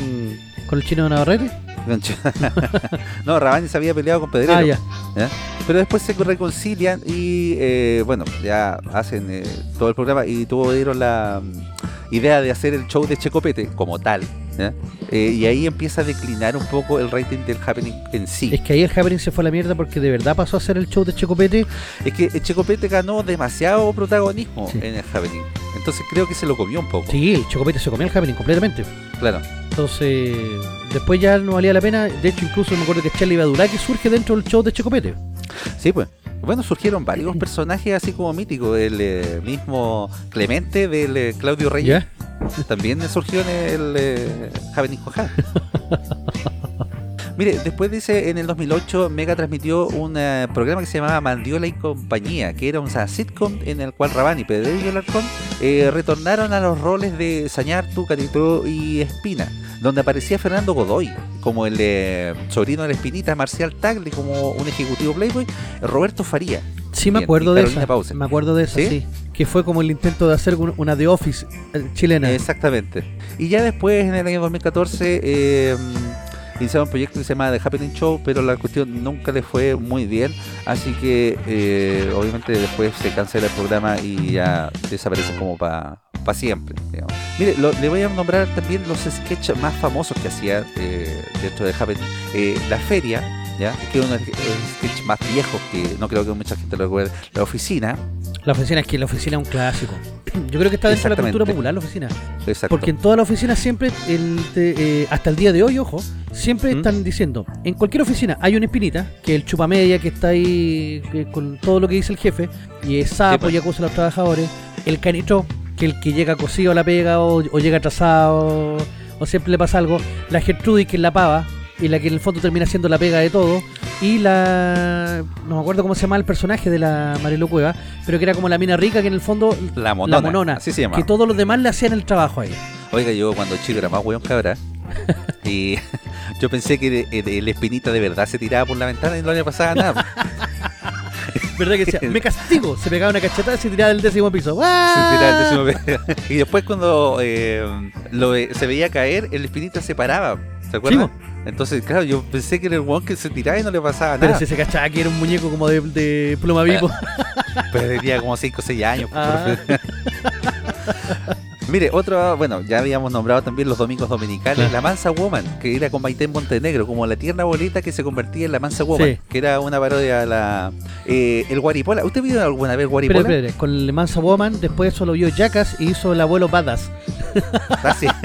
con el chino de Navarrete. no, Rabani se había peleado con Pedrero. Ah, ya. Pero después se reconcilian y, eh, bueno, ya hacen eh, todo el programa y tuvieron la mm, idea de hacer el show de Checopete como tal. Eh, y ahí empieza a declinar un poco el rating del Happening en sí. Es que ahí el Happening se fue a la mierda porque de verdad pasó a ser el show de Checopete. Es que el Checopete ganó demasiado protagonismo en el Happening. Entonces creo que se lo comió un poco. Sí, el Checopete se comió el Happening completamente. Claro. Entonces, después ya no valía la pena. De hecho, incluso me acuerdo que Charlie Badulaki surge dentro del show de Checopete. Sí, pues. Bueno, surgieron varios personajes así como míticos. El eh, mismo Clemente del eh, Claudio Reyes. También surgió en el eh, Javen Mire, después dice, en el 2008 Mega transmitió un eh, programa que se llamaba Mandiola y compañía, que era un sitcom en el cual Rabán y Pedro y Alarcón eh, retornaron a los roles de Sañartu, Catitro y Espina, donde aparecía Fernando Godoy como el eh, sobrino de la Espinita, Marcial Tagle como un ejecutivo Playboy, Roberto Faría. Sí, me acuerdo de eso. Me acuerdo de eso, ¿Sí? Que fue como el intento de hacer una The Office chilena. Exactamente. Y ya después, en el año 2014, eh, iniciaron un proyecto que se llama The Happening Show, pero la cuestión nunca le fue muy bien, así que eh, obviamente después se cancela el programa y ya desaparece como para siempre. digamos. Mire, lo- le voy a nombrar también los sketches más famosos que hacía eh, dentro de Happening. Eh, la feria, ¿ya? que es uno de los sketches más viejos que no creo que mucha gente lo recuerde. La oficina, La oficina es que la oficina es un clásico. Yo creo que está dentro de la cultura popular la oficina. exacto. Porque en toda la oficina siempre, el te- eh, hasta el día de hoy, ojo, siempre ¿Mm? están diciendo, en cualquier oficina hay una espinita, que es el chupamedia que está ahí que con todo lo que dice el jefe, y es sapo pues. y acusa a los trabajadores, el canito, que el que llega cosido a la pega o, o llega atrasado, o siempre le pasa algo, la Gertrudis, que es la pava, y la que en el fondo termina siendo la pega de todo, y la... no me acuerdo cómo se llama el personaje de la Marilu Cueva, pero que era como la mina rica que en el fondo... la monona, La monona, así se llama. que todos los demás le hacían el trabajo a ella. Oiga, yo cuando chico era más weón cabra. y yo pensé que el espinita de verdad se tiraba por la ventana y no le pasaba nada. ¿Verdad que decía? Me castigo. Se pegaba una cachetada y se tiraba del décimo piso. Se ¡Ah! tiraba el décimo pe- y después cuando eh, lo, se veía caer, el espinita se paraba. ¿Se acuerdan? Entonces, claro, yo pensé que era el weón que se tiraba y no le pasaba Pero nada. si se cachaba que era un muñeco como de, de pluma vivo. Pero tenía como 5 o 6 años. Ah. Mire, otro, bueno, ya habíamos nombrado también los domingos dominicales. La Mansa Woman, que era con Maite Montenegro, como la tierna bolita que se convertía en La Mansa Woman, Sí. que era una parodia a la... eh, el Guaripola, ¿usted vio alguna vez Pero, Guaripola? espere, con el Mansa Woman, después eso lo vio Jackass y hizo el abuelo Badass. Ah, sí.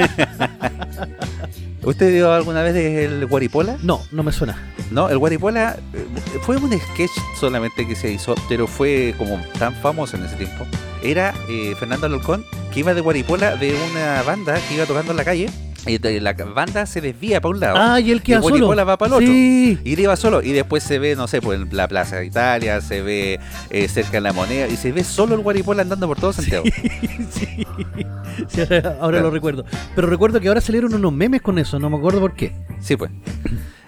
¿Usted vio alguna vez el Guaripola? No, no me suena. No, el Guaripola eh, fue un sketch solamente que se hizo, pero fue como tan famoso en ese tiempo. Era eh, Fernando Alcón que iba de Guaripola de una banda que iba tocando en la calle. Y de- la banda se desvía para un lado. Ah, y él queda el solo. Guaripola va para el otro. Sí. Y él iba solo. Y después se ve, no sé, pues en la Plaza de Italia, se ve eh, cerca de la moneda. Y se ve solo el Guaripola andando por todo Santiago. sí. Sí, ahora lo recuerdo. Pero recuerdo que ahora salieron unos memes con eso, no me acuerdo por qué. Sí, pues.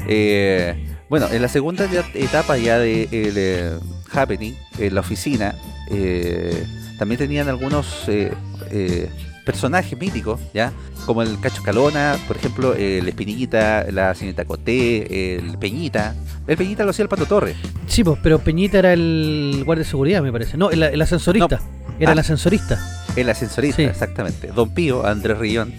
Eh, bueno, en la segunda etapa ya de eh, Happening, en la oficina, eh, también tenían algunos eh, eh, personajes míticos, ¿ya? Como el Cacho Calona, por ejemplo, el Espinillita, la señorita Coté, el Peñita. El Peñita lo hacía el Pato Torres. Sí, pues, pero Peñita era el guardia de seguridad, me parece. No, el, el ascensorista. Era Ah. el ascensorista. El ascensorista, Sí. exactamente. Don Pío, Andrés Rillón.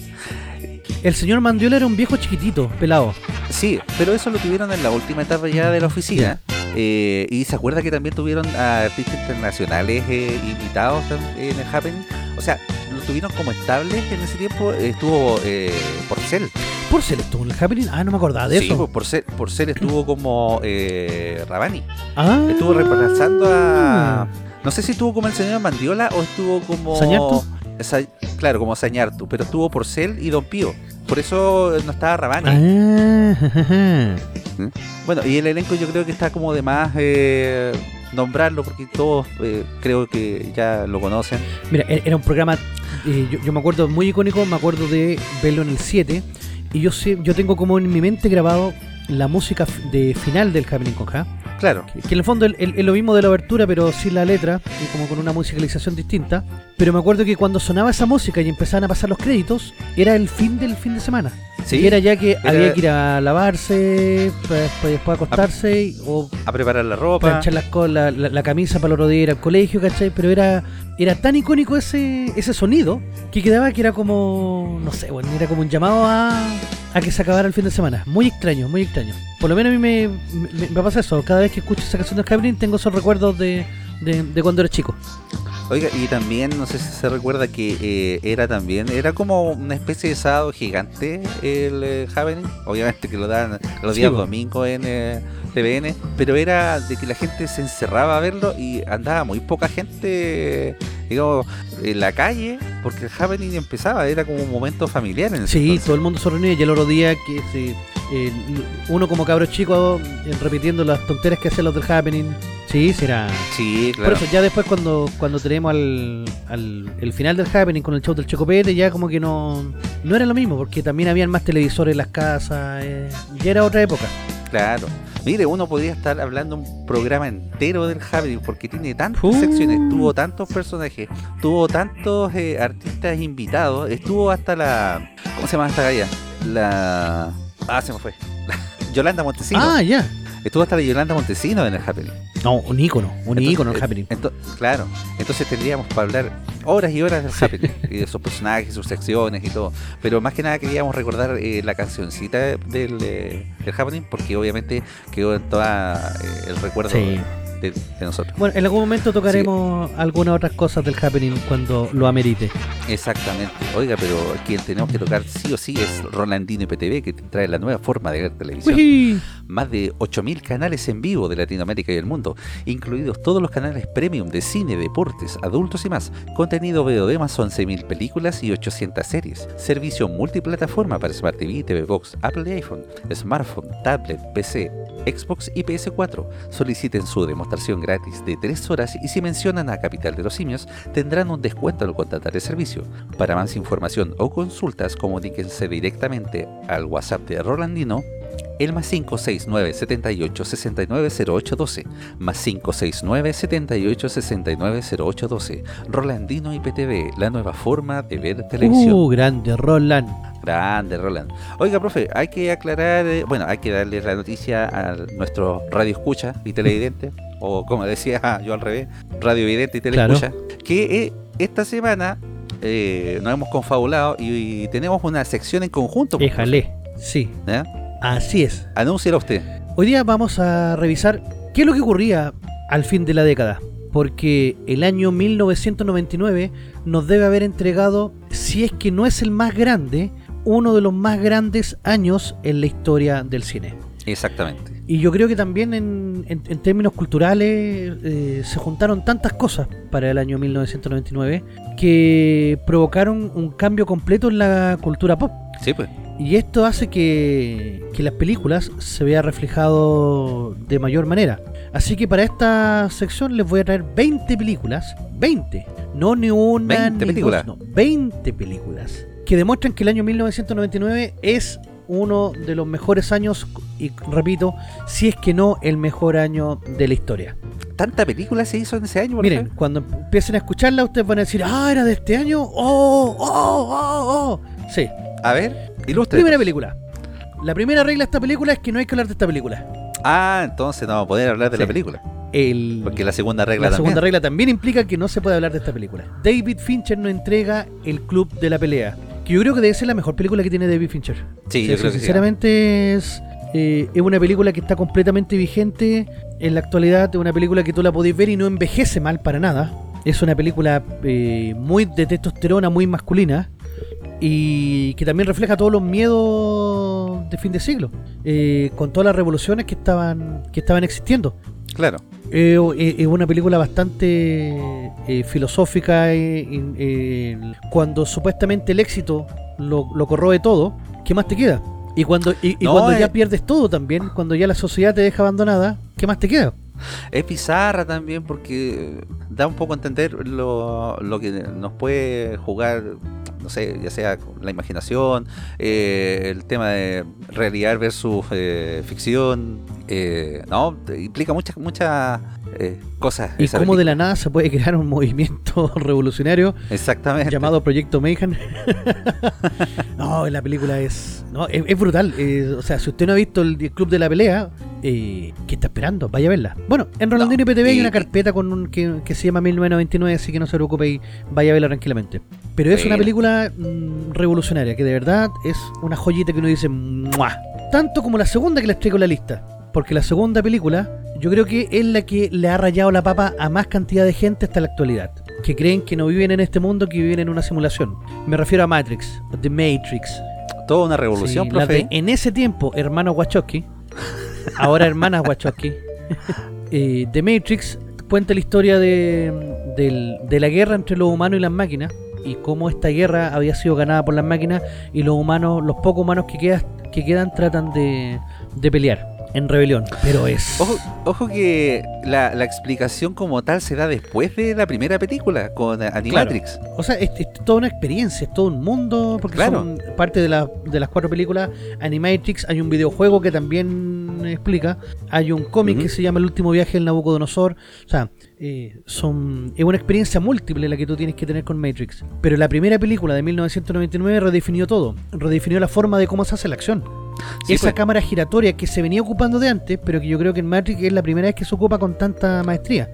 El señor Mandiola era un viejo chiquitito, pelado. Sí, pero eso lo tuvieron en la última etapa ya de la oficina. Eh, y se acuerda que también tuvieron a artistas internacionales eh, invitados en el Happening. O sea, lo tuvieron como estables en ese tiempo. Estuvo eh, Porcel. Porcel estuvo en el Happening. Ah, no me acordaba de Sí, eso. pues, Porcel, Porcel estuvo como eh, Rabani. Ah. Estuvo reemplazando a. No sé si estuvo como el señor Mandiola o estuvo como. ¿Sañartu? Sa- claro, como Sañartu. Pero estuvo Porcel y Don Pío. Por eso no estaba Rabani. Ah, jajaja. Bueno, y el elenco yo creo que está como de más eh, nombrarlo porque todos eh, creo que ya lo conocen. Mira, e- era un programa, eh, yo, yo me acuerdo muy icónico, me acuerdo de verlo en el 7 y yo sé, yo tengo como en mi mente grabado la música de final del Happening con Ja, Claro, que, que en el fondo es lo mismo de la abertura pero sin la letra y como con una musicalización distinta, pero me acuerdo que cuando sonaba esa música y empezaban a pasar los créditos, era el fin del fin de semana. sí, Y era ya que Era- había que ir a lavarse, para después acostarse y- o a preparar la ropa. planchar las la, la- la camisa para el otro día ir al colegio, ¿cachai? Pero era, era tan icónico ese, ese sonido que quedaba que era como, no sé, bueno, era como un llamado a, a que se acabara el fin de semana. Muy extraño, muy extraño. Por lo menos a mí me, me, pasa eso. Cada vez que escucho esa canción de Skyrim tengo esos recuerdos de, de, de cuando era chico. Oiga, y también, no sé si se recuerda que eh, era también, era como una especie de sábado gigante el eh. Obviamente que lo dan los Sí, días domingos en eh, TVN, pero era de que la gente se encerraba a verlo y andaba muy poca gente, digamos, en la calle, porque el Happening empezaba, era como un momento familiar en ese Sí, entonces. todo el mundo se reunía y el otro día que se, eh, uno como cabro chico eh, repitiendo las tonteras que hacían los del Happening. Sí, será... Sí, Por claro. eso ya después cuando, cuando tenemos al, al el final del Happening con el show del Chocopete ya como que no, no era lo mismo porque también habían más televisores en las casas, eh, ya era otra época. Claro. Mire, uno podría estar hablando un programa entero del Happening porque tiene tantas Uh. secciones, tuvo tantos personajes, tuvo tantos eh, artistas invitados, estuvo hasta la... ¿Cómo se llama esta galla? La... Ah, se me fue. Yolanda Montesino. Ah, ya. Estuvo hasta la Yolanda Montesino en el Happening. No, un ícono, un Entonces, ícono el eh, Happening. ento- claro, entonces tendríamos para hablar horas y horas del Happening y de sus personajes, sus secciones y todo. Pero más que nada queríamos recordar eh, la cancioncita del, eh, del Happening porque obviamente quedó en toda eh, el recuerdo Sí. De, de nosotros. Bueno, en algún momento tocaremos algunas otras cosas del Happening cuando lo amerite. Exactamente. Oiga, pero quien tenemos que tocar sí o sí es Rolandino IPTV que trae la nueva forma de ver televisión. Más de 8.000 canales en vivo de Latinoamérica y el mundo, incluidos todos los canales premium de cine, deportes, adultos y más, contenido de más 11.000 películas y 800 series, servicio multiplataforma para Smart TV, TV Box, Apple y iPhone, smartphone, tablet, PC, Xbox y PS4. Soliciten su demostración gratis de 3 horas y si mencionan a Capital de los Simios tendrán un descuento al contratar el servicio. Para más información o consultas comuníquense directamente al WhatsApp de Rolandino el más 569 78 69 0812 más 569 78 69 0812 Rolandino IPTV, la nueva forma de ver televisión. Uh, grande, Roland. Grande, Roland. Oiga, profe, hay que aclarar, eh, bueno, hay que darle la noticia a nuestro radio escucha y televidente, o como decía yo al revés, radio vidente y teleescucha, que eh, esta semana eh, nos hemos confabulado y, y tenemos una sección en conjunto. pues, Éjale. Sí, ¿eh? así es. Anúnciala usted. Hoy día vamos a revisar qué es lo que ocurría al fin de la década. Porque el año 1999 nos debe haber entregado, si es que no es el más grande, uno de los más grandes años en la historia del cine. Exactamente. Y yo creo que también en, en- en términos culturales eh, se juntaron tantas cosas para el año 1999 que provocaron un cambio completo en la cultura pop. Sí, pues. Y esto hace que, que las películas se vea reflejado de mayor manera. Así que para esta sección les voy a traer 20 películas, 20, no ni una 20 ni películas. dos, no, 20 películas que demuestran que el año 1999 es uno de los mejores años y repito, si es que no el mejor año de la historia. ¿Tanta película se hizo en ese año? Miren, cuando empiecen a escucharla ustedes van a decir, ah, era de este año, oh, oh, oh, oh. Sí, A ver, ilustre. Primera película. La primera regla de esta película es que no hay que hablar de esta película. Ah, entonces no vamos a poder hablar de Sí. la película. El, Porque la segunda regla la también. segunda regla también implica que no se puede hablar de esta película. David Fincher nos entrega El Club de la Pelea. Que yo creo que debe ser la mejor película que tiene David Fincher. Sí, yo creo que sí. Sinceramente es, eh, es una película que está completamente vigente en la actualidad. Es una película que tú la podés ver y no envejece mal para nada. Es una película eh, muy de testosterona, muy masculina. Y que también refleja todos los miedos de fin de siglo. eh, con todas las revoluciones que estaban, que estaban existiendo. Claro. Eh, eh, es una película bastante eh, filosófica. cuando supuestamente el éxito lo, lo corroe todo, ¿qué más te queda? Y cuando, y, y No, cuando ya pierdes todo también, cuando ya la sociedad te deja abandonada, ¿qué más te queda? Es bizarra también porque da un poco a entender lo, lo que nos puede jugar, no sé, ya sea la imaginación, eh, el tema de realidad versus eh, ficción, eh, no, implica muchas muchas eh, cosas. Y cómo de la nada se puede crear un movimiento revolucionario Exactamente. llamado Proyecto Mayhem. no, la película es, no, es, es brutal. eh, o sea, si usted no ha visto el, el Club de la Pelea, eh, ¿qué está esperando? Vaya a verla. Bueno, en Rolandino No, IPTV hay una carpeta con un, que, que se llama 1999, así que no se preocupe y vaya a verla tranquilamente. Pero es una película mm, revolucionaria, que de verdad es una joyita que uno dice ¡mua! Tanto como la segunda que les traigo en la lista. Porque la segunda película, yo creo que es la que le ha rayado la papa a más cantidad de gente hasta la actualidad. Que creen que no viven en este mundo, que viven en una simulación. Me refiero a Matrix, The Matrix. Toda una revolución, Sí, la de, en ese tiempo, hermano Wachowski, ahora hermana Wachowski, eh, The Matrix cuenta la historia de, la guerra entre los humanos y las máquinas y cómo esta guerra había sido ganada por las máquinas y los humanos, los pocos humanos que, quedan que quedan tratan de, de pelear en rebelión. Pero es... Ojo, ojo que la, la explicación como tal se da después de la primera película con Animatrix. O sea, es, es toda una experiencia, es todo un mundo, porque Claro. son parte de, la- de las cuatro películas Animatrix, hay un videojuego que también explica, hay un cómic que se llama El último viaje del Nabucodonosor, o sea, eh, son es una experiencia múltiple la que tú tienes que tener con Matrix. Pero la primera película de 1999 redefinió todo, redefinió la forma de cómo se hace la acción. Sí, Esa pues. cámara giratoria que se venía ocupando de antes, pero que yo creo que en Matrix es la primera vez que se ocupa con tanta maestría.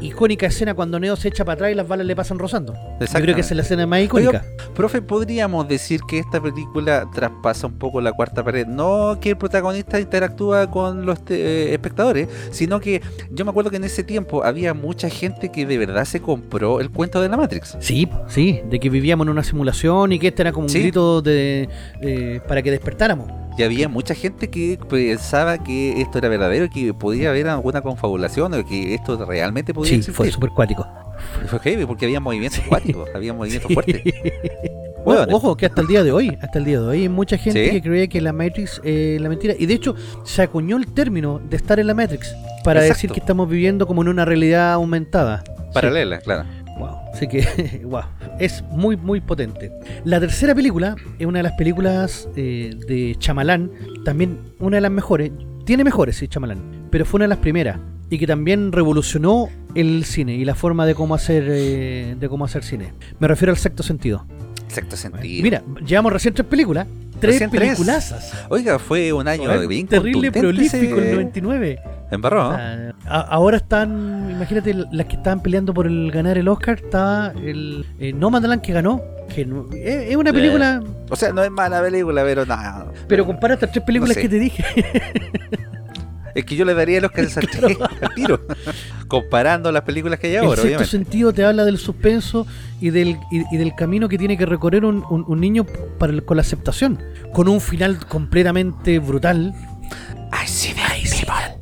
Icónica escena cuando Neo se echa para atrás y las balas le pasan rozando. Yo creo que es la escena más icónica. Oiga, Profe, ¿podríamos decir que esta película traspasa un poco la cuarta pared? No que el protagonista interactúa con los eh, espectadores, sino que yo me acuerdo que en ese tiempo había mucha gente que de verdad se compró el cuento de la Matrix. Sí, sí, de que vivíamos en una simulación y que este era como un Sí. grito de, de- para que despertáramos. Y había mucha gente que pensaba que esto era verdadero que podía haber alguna confabulación o que esto realmente podía Sí, existir. fue súper cuático. Fue heavy porque había movimientos Sí. acuáticos, había movimientos Sí. fuertes. Hueones. Ojo, que hasta el día de hoy, hasta el día de hoy hay mucha gente ¿Sí? que creía que la Matrix es la mentira. Y de hecho, se acuñó el término de estar en la Matrix para Exacto. decir que estamos viviendo como en una realidad aumentada. Paralela, claro. Wow. Así que, wow, es muy, muy potente. La tercera película es una de las películas eh, de Chamalán, también una de las mejores. Tiene mejores, sí, Chamalán, pero fue una de las primeras y que también revolucionó el cine y la forma de cómo hacer eh, de cómo hacer cine. Me refiero al sexto sentido. Exacto sentido. Mira, llevamos recién tres películas, tres peliculazas. Oiga, fue un año bien terrible prolífico ese- el 99. Embarró, ¿no? Ah, ahora están, imagínate, las que estaban peleando por el ganar el Oscar, estaba el eh, Nomadland que ganó, que no- es, es una película, O sea, no es mala película, pero nada. pero compara estas tres películas sé. que te dije. Es que yo le daría los que al tiro. Comparando las películas que hay ahora, sexto obviamente. sentido te habla del suspenso y del, y, y del camino que tiene que recorrer un, un- un niño para el- con la aceptación, con un final completamente brutal. I see the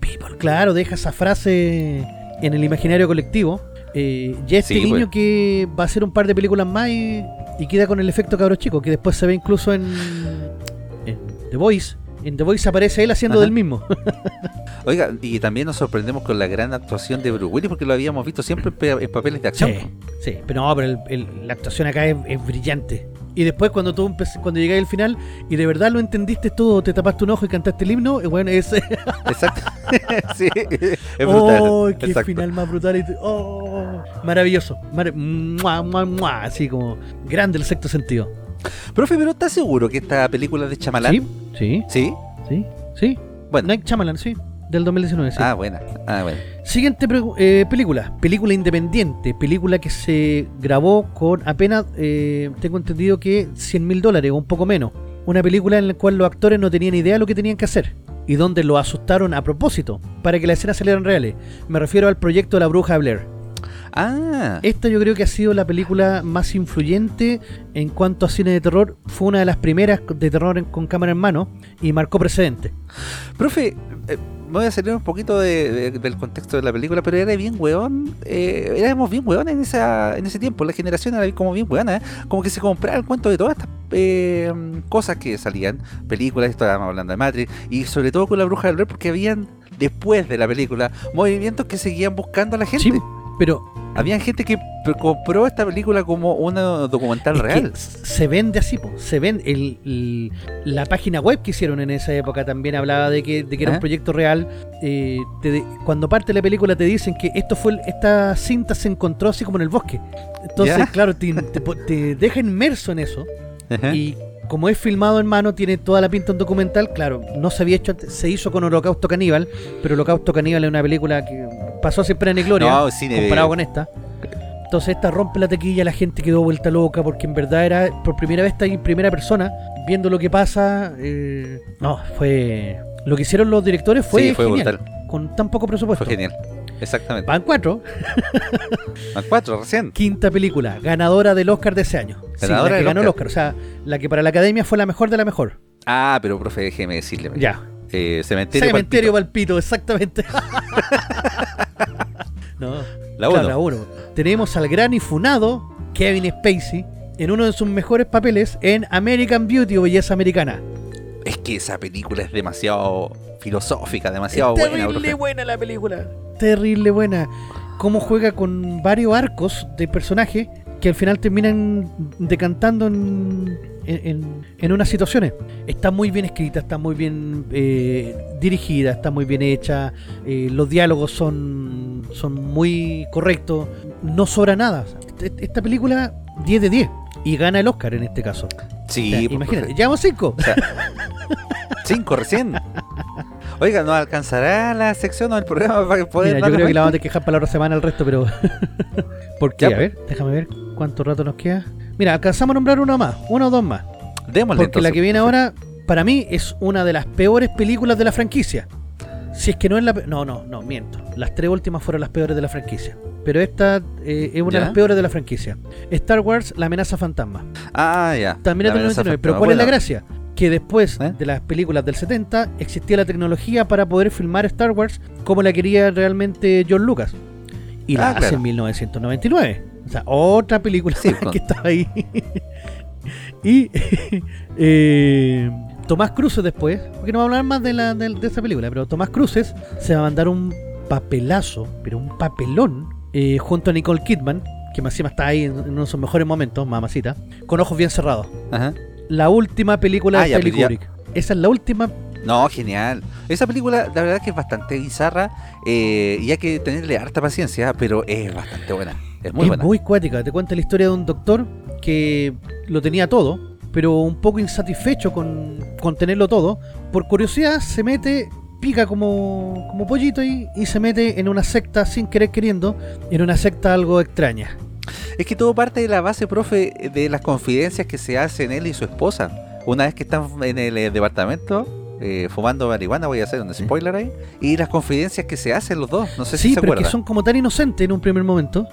people. Claro, deja esa frase en el imaginario colectivo. Eh, ya este Sí, niño pues. que va a hacer un par de películas más y, y queda con el efecto cabro chico, que después se ve incluso en, en The Voice. En The Voice aparece él haciendo Ajá. del mismo. Oiga, y también nos sorprendemos con la gran actuación de Bruce Willis porque lo habíamos visto siempre en, pe- en papeles de acción. sí, sí, pero no, pero el- el- la actuación acá es, es brillante. Y después cuando tú cuando llegáis al final y de verdad lo entendiste todo, te tapaste un ojo y cantaste el himno, eh, bueno, es Exacto. sí, es brutal. ¡Oh, qué Exacto. final más brutal! y ¡Oh! Maravilloso. Mar- ¡Mua, mua, mua! Así como grande el sexto sentido. Profe, pero ¿estás seguro que esta película es de Chamalán? Sí, sí, ¿Sí? sí, sí. Bueno. Night sí. Del 2019, sí. Ah, buena. Ah, bueno. Siguiente eh, película. Película independiente. Película que se grabó con apenas, eh, tengo entendido que 100 mil dólares o un poco menos. Una película en la cual los actores no tenían idea de lo que tenían que hacer. Y donde lo asustaron a propósito. Para que las escenas salieran reales. Me refiero al proyecto La Bruja Blair. Ah, Esta yo creo que ha sido la película más influyente en cuanto a cine de terror. Fue una de las primeras de terror en- con cámara en mano y marcó precedente. profe, eh, me voy a salir un poquito de- de- del contexto de la película, pero era bien hueón. eh, éramos bien hueón en, esa, en ese tiempo. La generación era como bien hueona. ¿eh? Como que se compraba el cuento de todas estas eh, cosas que salían. Películas, estábamos hablando de Matrix. Y sobre todo con la bruja del Blair, porque habían, después de la película, movimientos que seguían buscando a la gente. Sí, pero Había gente que compró esta película como una documental real. se vende así, po. se vende. El, el- la página web que hicieron en esa época también hablaba de que, de que era un proyecto real. Eh, te cuando parte la película te dicen que esto fue esta cinta se encontró así como en el bosque. Entonces, Ya. claro, te, te deja inmerso en eso. Y como es filmado en mano, tiene toda la pinta un documental. Claro, no se había hecho antes, se hizo con Holocausto Caníbal, pero Holocausto Caníbal es una película que pasó sin pena ni gloria No, comparado con esta. Entonces esta rompe la taquilla, la gente quedó vuelta loca porque en verdad era por primera vez está en primera persona viendo lo que pasa. eh, no, fue lo que hicieron los directores fue, Sí, fue genial, brutal. con tan poco presupuesto. Fue genial. Exactamente. Van cuatro, Van cuatro recién. quinta película, ganadora del Oscar de ese año. Sí, Ganadora la que ganó el. Oscar, o sea, la que para la academia fue la mejor de la mejor. Ah, pero profe, déjeme decirle. Ya. Eh, cementerio. Cementerio Palpito. Palpito, exactamente. no, La claro, uno. la uno. Tenemos al gran y funado Kevin Spacey en uno de sus mejores papeles en American Beauty o Belleza Americana. Es que esa película es demasiado filosófica, demasiado Es buena. terrible buena la película. Terrible buena. Cómo juega con varios arcos de personajes que al final terminan decantando en, en, en- unas situaciones. Está muy bien escrita, está muy bien eh, dirigida, está muy bien hecha. eh, los diálogos son, son muy correctos. No sobra nada. Est- Esta película, 10 de 10. Y gana el Oscar en este caso. Sí, O sea, pues, imagínate, llevamos 5. Cinco recién. Oiga, ¿no alcanzará la sección o el programa para poder Mira, yo creo que la vamos a dejar para la otra semana el resto, pero. ¿Por qué? Ya, a pues. ver, déjame ver cuánto rato nos queda. Mira, alcanzamos a nombrar una más, una o dos más. Démosle Porque la que viene ahora, para mí, es una de las peores películas de la franquicia. Si es que no es la. No, no, no, miento. Las tres últimas fueron las peores de la franquicia. Pero esta eh, es una ¿Ya? de las peores de la franquicia. Star Wars, La amenaza fantasma. Ah, ya. También es La del amenaza 99. Pero. ¿cuál es la gracia? Que después ¿Eh? de las películas del 70 existía la tecnología para poder filmar Star Wars como la quería realmente John Lucas. Y la Ah, hace en 1999. O sea, otra película Sí, que estaba ahí. y eh, Tomás Cruces después, porque no vamos a hablar más de, la, de, de esa película, pero Tomás Cruces se va a mandar un papelazo, pero un papelón, eh, junto a Nicole Kidman, que más encima está ahí en, uno de sus mejores momentos, mamacita, con ojos bien cerrados Ajá. la última película Ah, de Stanley Kubrick. Esa es la última. No, genial. Esa película, la verdad que es bastante bizarra eh, y hay que tenerle harta paciencia, pero es bastante buena. Es muy es buena. muy cuática. Te cuenta la historia de un doctor que lo tenía todo, pero un poco insatisfecho con, con tenerlo todo. Por curiosidad se mete, pica como, como pollito y, y se mete en una secta sin querer queriendo, en una secta algo extraña. Es que todo parte de la base, profe, de las confidencias que se hacen él y su esposa. Una vez que están en el eh, departamento eh, fumando marihuana, voy a hacer un spoiler ahí, y las confidencias que se hacen los dos. No sé Sí, si se pero es que son como tan inocentes en un primer momento.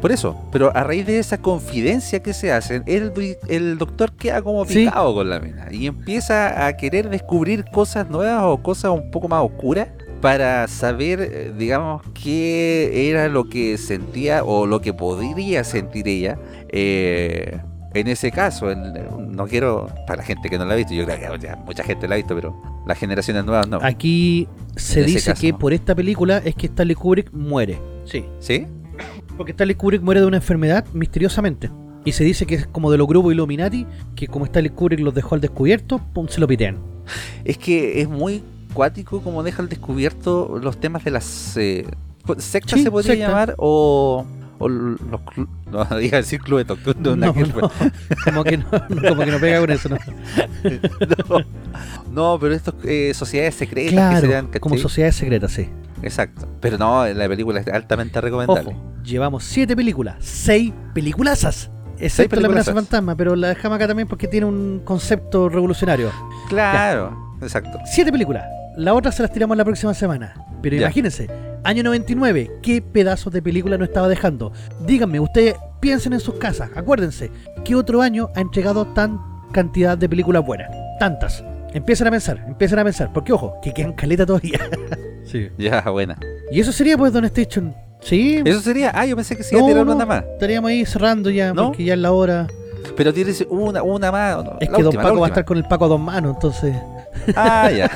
Por eso, pero a raíz de esa confidencia que se hacen, el, el doctor queda como Sí. picado con la mina y empieza a querer descubrir cosas nuevas o cosas un poco más oscuras para saber, eh, digamos, qué era lo que sentía o lo que podría sentir ella. eh, en ese caso, no quiero, para la gente que no la ha visto, yo creo que ya mucha gente la ha visto, pero las generaciones nuevas no. Aquí se En dice caso, que ¿no? por esta película es que Stanley Kubrick muere. Sí. ¿Sí? Porque Stanley Kubrick muere de una enfermedad misteriosamente. Y se dice que es como de los grupos Illuminati, que como Stanley Kubrick los dejó al descubierto, pum, se lo pitean. Es que es muy cuático como deja al descubierto los temas de las eh, sectas Sí, se podría secta. llamar o, o los no iba a decir clubes nocturnos No, no, ver. como, que no, como que no pega con eso. No. no, pero estas eh, sociedades secretas que se dan como sociedades secretas, sí. exacto pero no la película es altamente recomendable Ojo, llevamos siete películas, seis peliculazas. Excepto la amenaza fantasma, pero la dejamos acá también porque tiene un concepto revolucionario. claro exacto Siete películas. La otra se las tiramos la próxima semana. Pero Ya. imagínense, año 99, ¿qué pedazos de película nos estaba dejando? Díganme, ustedes piensen en sus casas, acuérdense, ¿qué otro año ha entregado tan cantidad de películas buenas? Tantas. Empiecen a pensar, empiecen a pensar, porque ojo, que quedan caleta todavía. sí. ya buena Y eso sería pues Don Station. Sí. eso sería ah yo pensé que se iba No, a tirar no, una más Estaríamos ahí cerrando ya, ¿No? porque ya es la hora. pero tienes una una más Es la que Don última, Paco va a estar con el Paco a dos manos, entonces. Ah, ya.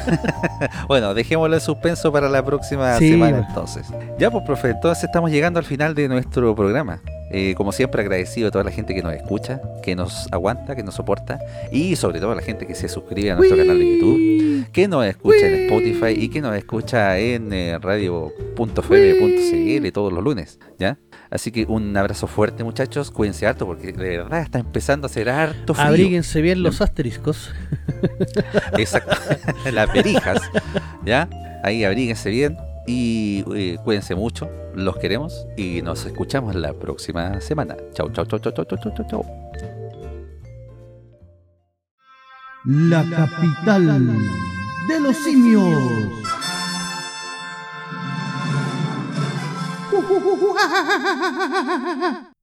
bueno, dejémoslo en suspenso para la próxima Sí, semana entonces. Ya, pues, profe, entonces estamos llegando al final de nuestro programa. Eh, como siempre, agradecido a toda la gente que nos escucha, que nos aguanta, que nos soporta y sobre todo a la gente que se suscribe a nuestro canal de YouTube, que nos escucha en Spotify y que nos escucha en eh, radio.fm.cl todos los lunes, ¿ya? Así que un abrazo fuerte, muchachos. Cuídense harto porque de verdad está empezando a hacer harto frío. Abríguense bien los asteriscos. Exacto. Las verijas. ¿Ya? Ahí abríguense bien y eh, cuídense mucho. Los queremos y nos escuchamos la próxima semana. Chau, chau, chau, chau, chau, chau, chau, chau. La capital de los simios. 啊，啊，啊。